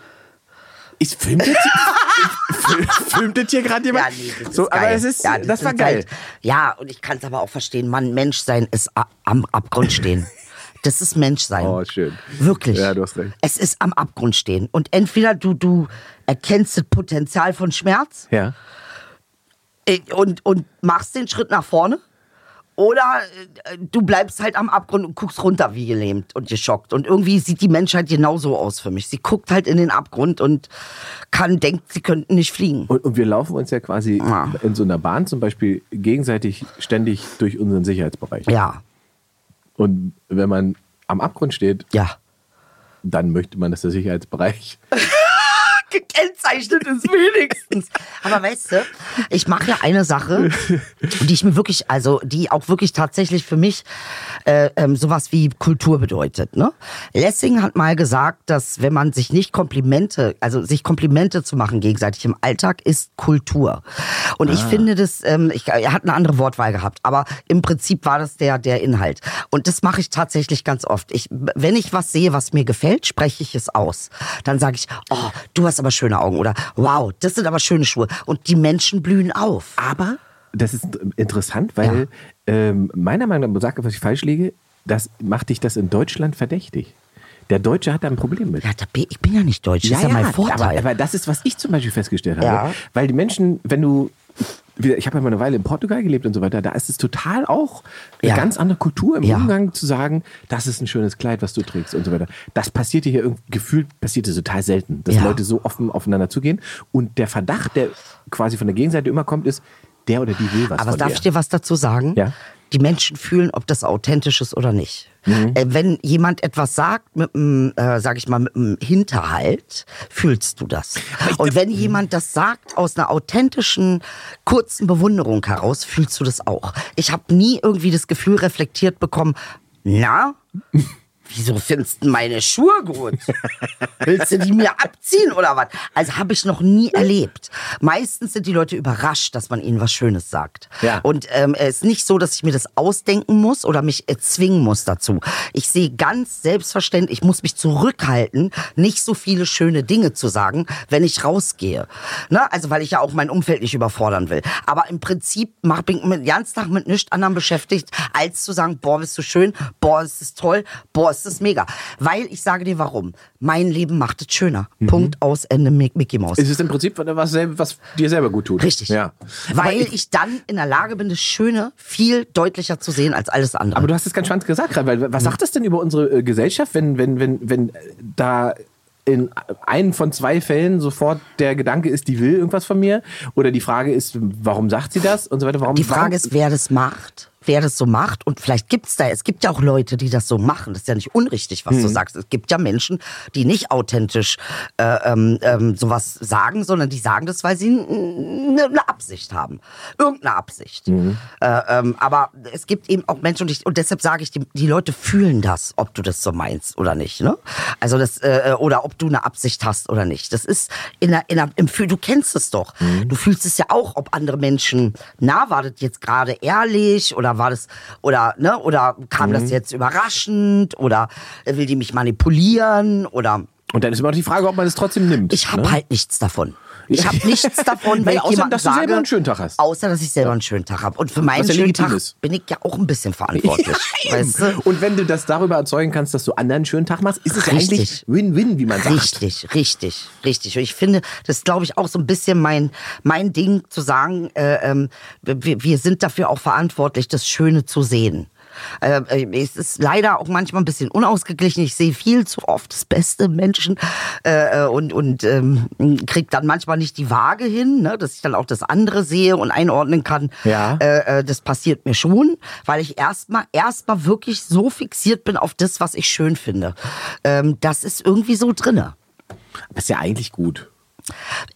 ist filmt das, hier- filmt das hier gerade jemand? Ja, nee, das ist so, aber es ist, Ja, das, war ist geil. Halt, ja, und ich kann es aber auch verstehen, Mann, Menschsein ist a- am Abgrund stehen. Das ist Menschsein. Oh, schön. Wirklich. Ja, du hast recht. Es ist am Abgrund stehen. Und entweder du, du erkennst das Potenzial von Schmerz Ja. äh, und, und machst den Schritt nach vorne. Oder äh, du bleibst halt am Abgrund und guckst runter wie gelähmt und geschockt. Und irgendwie sieht die Menschheit genauso aus für mich. Sie guckt halt in den Abgrund und kann, denkt, sie könnten nicht fliegen. Und, und wir laufen uns ja quasi Ja. in so einer Bahn zum Beispiel gegenseitig ständig durch unseren Sicherheitsbereich. Ja, Und wenn man am Abgrund steht, ja. dann möchte man, dass der Sicherheitsbereich gekennzeichnet ist wenigstens. Aber weißt du, ich mache ja eine Sache, die ich mir wirklich, also die auch wirklich tatsächlich für mich äh, ähm, sowas wie Kultur bedeutet. Ne? Lessing hat mal gesagt, dass wenn man sich nicht Komplimente, also sich Komplimente zu machen gegenseitig im Alltag, ist Kultur. Und ich finde das, ähm, ich, er hat eine andere Wortwahl gehabt, aber im Prinzip war das der der Inhalt. Und das mache ich tatsächlich ganz oft. Ich, wenn ich was sehe, was mir gefällt, spreche ich es aus. Dann sage ich, oh, du hast aber schöne Augen oder wow, das sind aber schöne Schuhe. Und die Menschen blühen auf. Aber das ist interessant, weil ähm, meiner Meinung nach, sag, was ich falsch liege, das macht dich das in Deutschland verdächtig. Der Deutsche hat da ein Problem mit. Ja, bin, ich bin ja nicht deutsch, das ist ja, mein Vorteil. Aber, aber das ist, was ich zum Beispiel festgestellt habe. Ja. Weil die Menschen, wenn du, ich habe ja mal eine Weile in Portugal gelebt und so weiter, da ist es total auch eine Ja. ganz andere Kultur im Ja. Umgang zu sagen, das ist ein schönes Kleid, was du trägst und so weiter. Das passiert hier irgendwie, gefühlt passiert es total selten, dass Ja. Leute so offen aufeinander zugehen. Und der Verdacht, der quasi von der Gegenseite immer kommt, ist, der oder die will was Aber darf dir. ich dir was dazu sagen? Ja. Die Menschen fühlen, ob das authentisch ist oder nicht. Mhm. Äh, wenn jemand etwas sagt mit einem, äh, sag ich mal, mit einem Hinterhalt, fühlst du das. Und wenn jemand das sagt aus einer authentischen, kurzen Bewunderung heraus, fühlst du das auch. Ich habe nie irgendwie das Gefühl reflektiert bekommen, na, wieso findest du meine Schuhe gut? Willst du die mir abziehen oder was? Also habe ich noch nie erlebt. Meistens sind die Leute überrascht, dass man ihnen was Schönes sagt. Ja. Und ähm, es ist nicht so, dass ich mir das ausdenken muss oder mich zwingen muss dazu. Ich sehe ganz selbstverständlich, ich muss mich zurückhalten, nicht so viele schöne Dinge zu sagen, wenn ich rausgehe. Ne? Also weil ich ja auch mein Umfeld nicht überfordern will. Aber im Prinzip mach, bin ich den ganzen Tag mit nichts anderem beschäftigt, als zu sagen, boah, bist du schön, boah, ist es toll, boah, ist es mega. Weil ich sage dir warum. Mein Leben macht es schöner. Punkt aus Ende Mick- Mickey Mouse. Es ist im Prinzip was, was dir selber gut tut. Richtig. Ja. Weil aber, ich, dann in der Lage bin, das Schöne viel deutlicher zu sehen als alles andere. aber du hast es ganz spannend gesagt gerade, weil was sagt das denn über unsere äh, Gesellschaft, wenn, wenn, wenn, wenn äh, da in einem von zwei Fällen sofort der Gedanke ist, die will irgendwas von mir? Oder die Frage ist, warum sagt sie das und so weiter? Warum, Die Frage warum, ist, wer das macht, wer das so macht. Und vielleicht gibt's da, es gibt ja auch Leute, die das so machen. Das ist ja nicht unrichtig, was du Mhm. sagst. Es gibt ja Menschen, die nicht authentisch äh, ähm, ähm, sowas sagen, sondern die sagen das, weil sie eine ne Absicht haben. Irgendeine Absicht. Mhm. Äh, ähm, aber es gibt eben auch Menschen, und, ich, und deshalb sage ich, die, die Leute fühlen das, ob du das so meinst oder nicht. Ne? Also das, äh, oder ob du eine Absicht hast oder nicht. Das ist in der, in der, im Fühl, du kennst es doch. Mhm. Du fühlst es ja auch, ob andere Menschen, na, war das jetzt gerade ehrlich oder war das, oder, ne, oder kam Mhm. das jetzt überraschend oder will die mich manipulieren oder und dann ist immer noch die Frage, ob man es trotzdem nimmt. ich habe ne? halt nichts davon. Ich habe nichts davon, wenn Naja, ich außer, dass du sage, selber einen schönen Tag hast. Außer, dass ich selber einen schönen Tag habe. Und für meinen ja schönen Tag ist. bin ich ja auch ein bisschen verantwortlich. weißt du? Und wenn du das darüber erzeugen kannst, dass du anderen einen schönen Tag machst, ist es ja Richtig. eigentlich Win-Win, wie man sagt. Richtig, richtig, richtig. Und ich finde, das ist, glaube ich, auch so ein bisschen mein, mein Ding zu sagen, äh, ähm, wir, wir sind dafür auch verantwortlich, das Schöne zu sehen. Äh, äh, es ist leider auch manchmal ein bisschen unausgeglichen. Ich sehe viel zu oft das Beste Menschen äh, äh, und, und ähm, kriege dann manchmal nicht die Waage hin, ne, dass ich dann auch das andere sehe und einordnen kann. Ja. Äh, das passiert mir schon, weil ich erstmal erstmal wirklich so fixiert bin auf das, was ich schön finde. Ähm, das ist irgendwie so drinne. Ist ja eigentlich gut.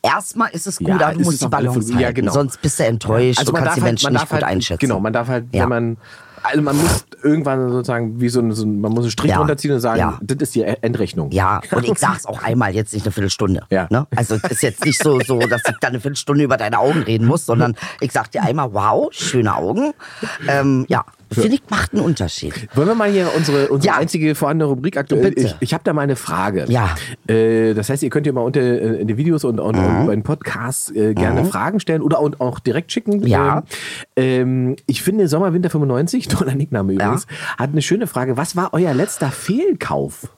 Erstmal ist es gut, Ja, aber du musst die Balance Fälle- ja, halten, genau. sonst bist du enttäuscht, du man kannst die darf Menschen nicht gut halt, einschätzen. Genau, man darf halt, Ja. wenn man, also man muss irgendwann sozusagen wie so, ein- so ein- man muss einen Strich Ja. runterziehen und sagen, Ja. das ist die Endrechnung. Ja, und ich sag's auch einmal, jetzt nicht eine Viertelstunde. Ja. Ne? Also es ist jetzt nicht so, so, dass ich dann eine Viertelstunde über deine Augen reden muss, sondern ich sag dir einmal, wow, schöne Augen. Ähm, ja, finde ich, macht einen Unterschied. Wollen wir mal hier unsere, unsere Ja. einzige vorhandene Rubrik aktuell? Bitte. Ich, ich habe da mal eine Frage. Ja. Äh, das heißt, ihr könnt ja mal unter äh, in die Videos und, und, und bei den Podcasts äh, gerne Fragen stellen oder und auch direkt schicken. Mhm. Ja. Ähm, ähm, ich finde Sommer Winter 95, toller Nickname übrigens, hat eine schöne Frage. Was war euer letzter Fehlkauf?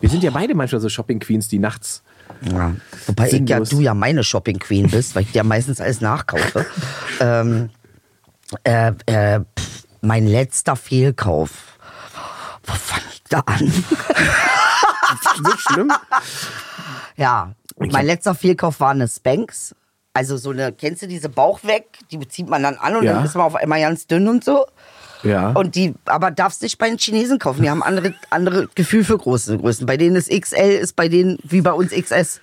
Wir sind ja beide manchmal so Shopping Queens, die nachts. Ja. Wobei ich ja, du ja meine Shopping Queen bist, weil ich dir ja meistens alles nachkaufe. ähm, äh, äh, pff, mein letzter Fehlkauf. Wo fange ich da an? So schlimm? Ja, mein letzter Fehlkauf war eine Spanx. Also so eine, kennst du diese Bauch weg? Die zieht man dann an und Ja. dann ist man auf einmal ganz dünn und so. Ja. Und die, aber darfst nicht bei den Chinesen kaufen. Die haben andere, andere Gefühl für große Größen. Bei denen ist XL, ist bei denen wie bei uns XS.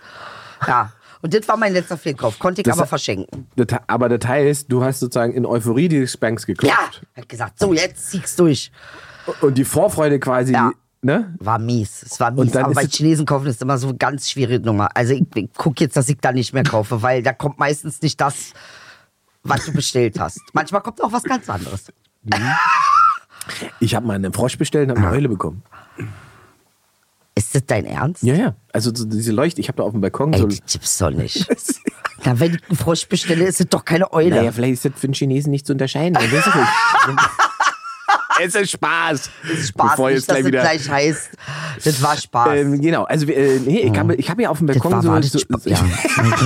Ja. Und das war mein letzter Fehlkauf. Konnte ich Das- aber verschenken. Aber der Teil ist, du hast sozusagen in Euphorie die Spanks geklopft. Ja. Hat gesagt, so, jetzt zieh's durch. Und die Vorfreude quasi, Ja. ne? War mies. Es war mies. Aber bei es- Chinesen kaufen ist immer so eine ganz schwierige Nummer. Also ich, ich gucke jetzt, dass ich da nicht mehr kaufe, weil da kommt meistens nicht das, was du bestellt hast. Manchmal kommt auch was ganz anderes. Ich habe mal einen Frosch bestellt und habe eine Eule bekommen. Ist das dein Ernst? Ja, ja. Also so diese Leuchte, ich habe da auf dem Balkon Ey, so. das gibt's doch nicht. Na, wenn ich einen Frosch bestelle, ist es doch keine Eule. Naja, vielleicht ist das für einen Chinesen nicht zu unterscheiden. Ich weiß es nicht. es ist Spaß. Das ist Spaß, Bevor nicht, jetzt dass gleich es wieder. gleich heißt. Das war Spaß. Ähm, genau, also äh, nee, ich habe ich hab ja auf dem das Balkon war so, so, Spaß. Ja,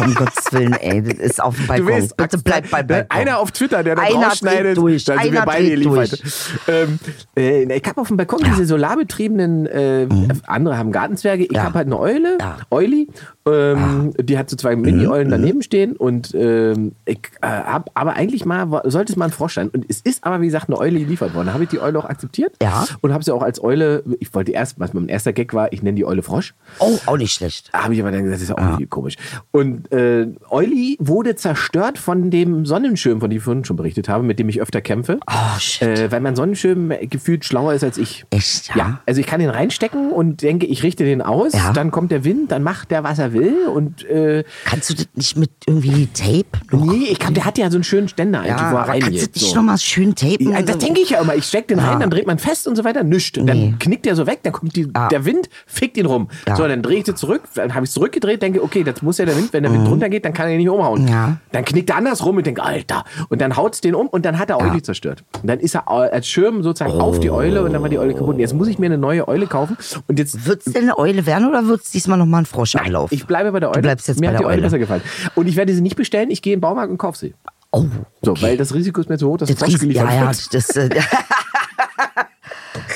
um Gottes Willen, ey, das ist auf dem Du Balkon. willst, Bitte bleib beim Balkon. Einer auf Twitter, der da rausschneidet, durch, dann sind wir beide geliefert. Ähm, äh, ich habe auf dem Balkon diese solarbetriebenen, äh, andere haben Gartenzwerge, ich Mhm. Ja. habe halt eine Eule, Ja. Euli, ähm, die hat so zwei Mini-Eulen daneben stehen und ähm, ich äh, hab, aber eigentlich mal, sollte es mal ein Frosch sein und es ist aber wie gesagt eine Eule geliefert worden. Da habe ich die Eule auch akzeptiert Ja. und habe sie auch als Eule, ich wollte erst, was mein erster Gag war, ich nenne die Eule Frosch. Oh, auch nicht schlecht. Habe ich aber dann gesagt, das ist ja auch irgendwie komisch. Und äh, Euli wurde zerstört von dem Sonnenschirm, von dem ich vorhin schon berichtet habe, mit dem ich öfter kämpfe. Oh, shit. Äh, weil mein Sonnenschirm gefühlt schlauer ist als ich. Echt, ja? Ja, also ich kann den reinstecken und denke, ich richte den aus, Ja. dann kommt der Wind, dann macht der, was er will und äh, Kannst du das nicht mit irgendwie Tape noch? nee, ich kann, der hat ja so einen schönen Ständer eigentlich, ja, wo er aber kannst du nicht So. noch mal schön tapen? Ja, das denke ich ja immer. Ich steck den rein, dann dreht man fest und so weiter. Nischt. Dann Nee. knickt der so weg, dann kommt die, Ja. der Wind, fickt ihn rum. Ja. So, dann drehe ich sie zurück, dann habe ich zurückgedreht, denke, okay, das muss ja der Wind, wenn der Wind runter geht, dann kann er ihn nicht umhauen. Mhm. Ja. Dann knickt er andersrum und denke, Alter. Und dann haut's den um und dann hat er Euli zerstört. Und dann ist er als Schirm sozusagen auf die Eule und dann war die Eule kaputt. Jetzt muss ich mir eine neue Eule kaufen. Und jetzt Wird es denn eine Eule werden oder wird es diesmal noch mal ein Frosch anlaufen? ich bleibe bei der Eule. bleibst jetzt mir bei hat die der Eule Eule. besser gefallen. Und ich werde sie nicht bestellen, ich gehe in den Baumarkt und kaufe sie. oh, So, weil das Risiko ist mir zu hoch, dass das Frosch geliefert ja, ja, wird. das, äh,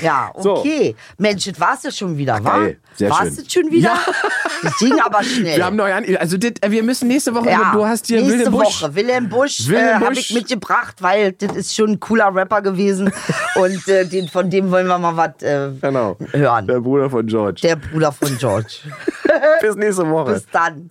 ja, So. okay. Mensch, das war's ja schon wieder, wa? geil. Sehr war's schön. das schon wieder? Ja. Das ging aber schnell. Wir haben neu an, also das, wir müssen nächste Woche, ja, du hast hier nächste Wilhelm Busch. Woche. Wilhelm Busch, Wilhelm äh, habe ich mitgebracht, weil das ist schon ein cooler Rapper gewesen und äh, den, von dem wollen wir mal was äh, Genau. hören. Der Bruder von George. Der Bruder von George. Bis nächste Woche. Bis dann.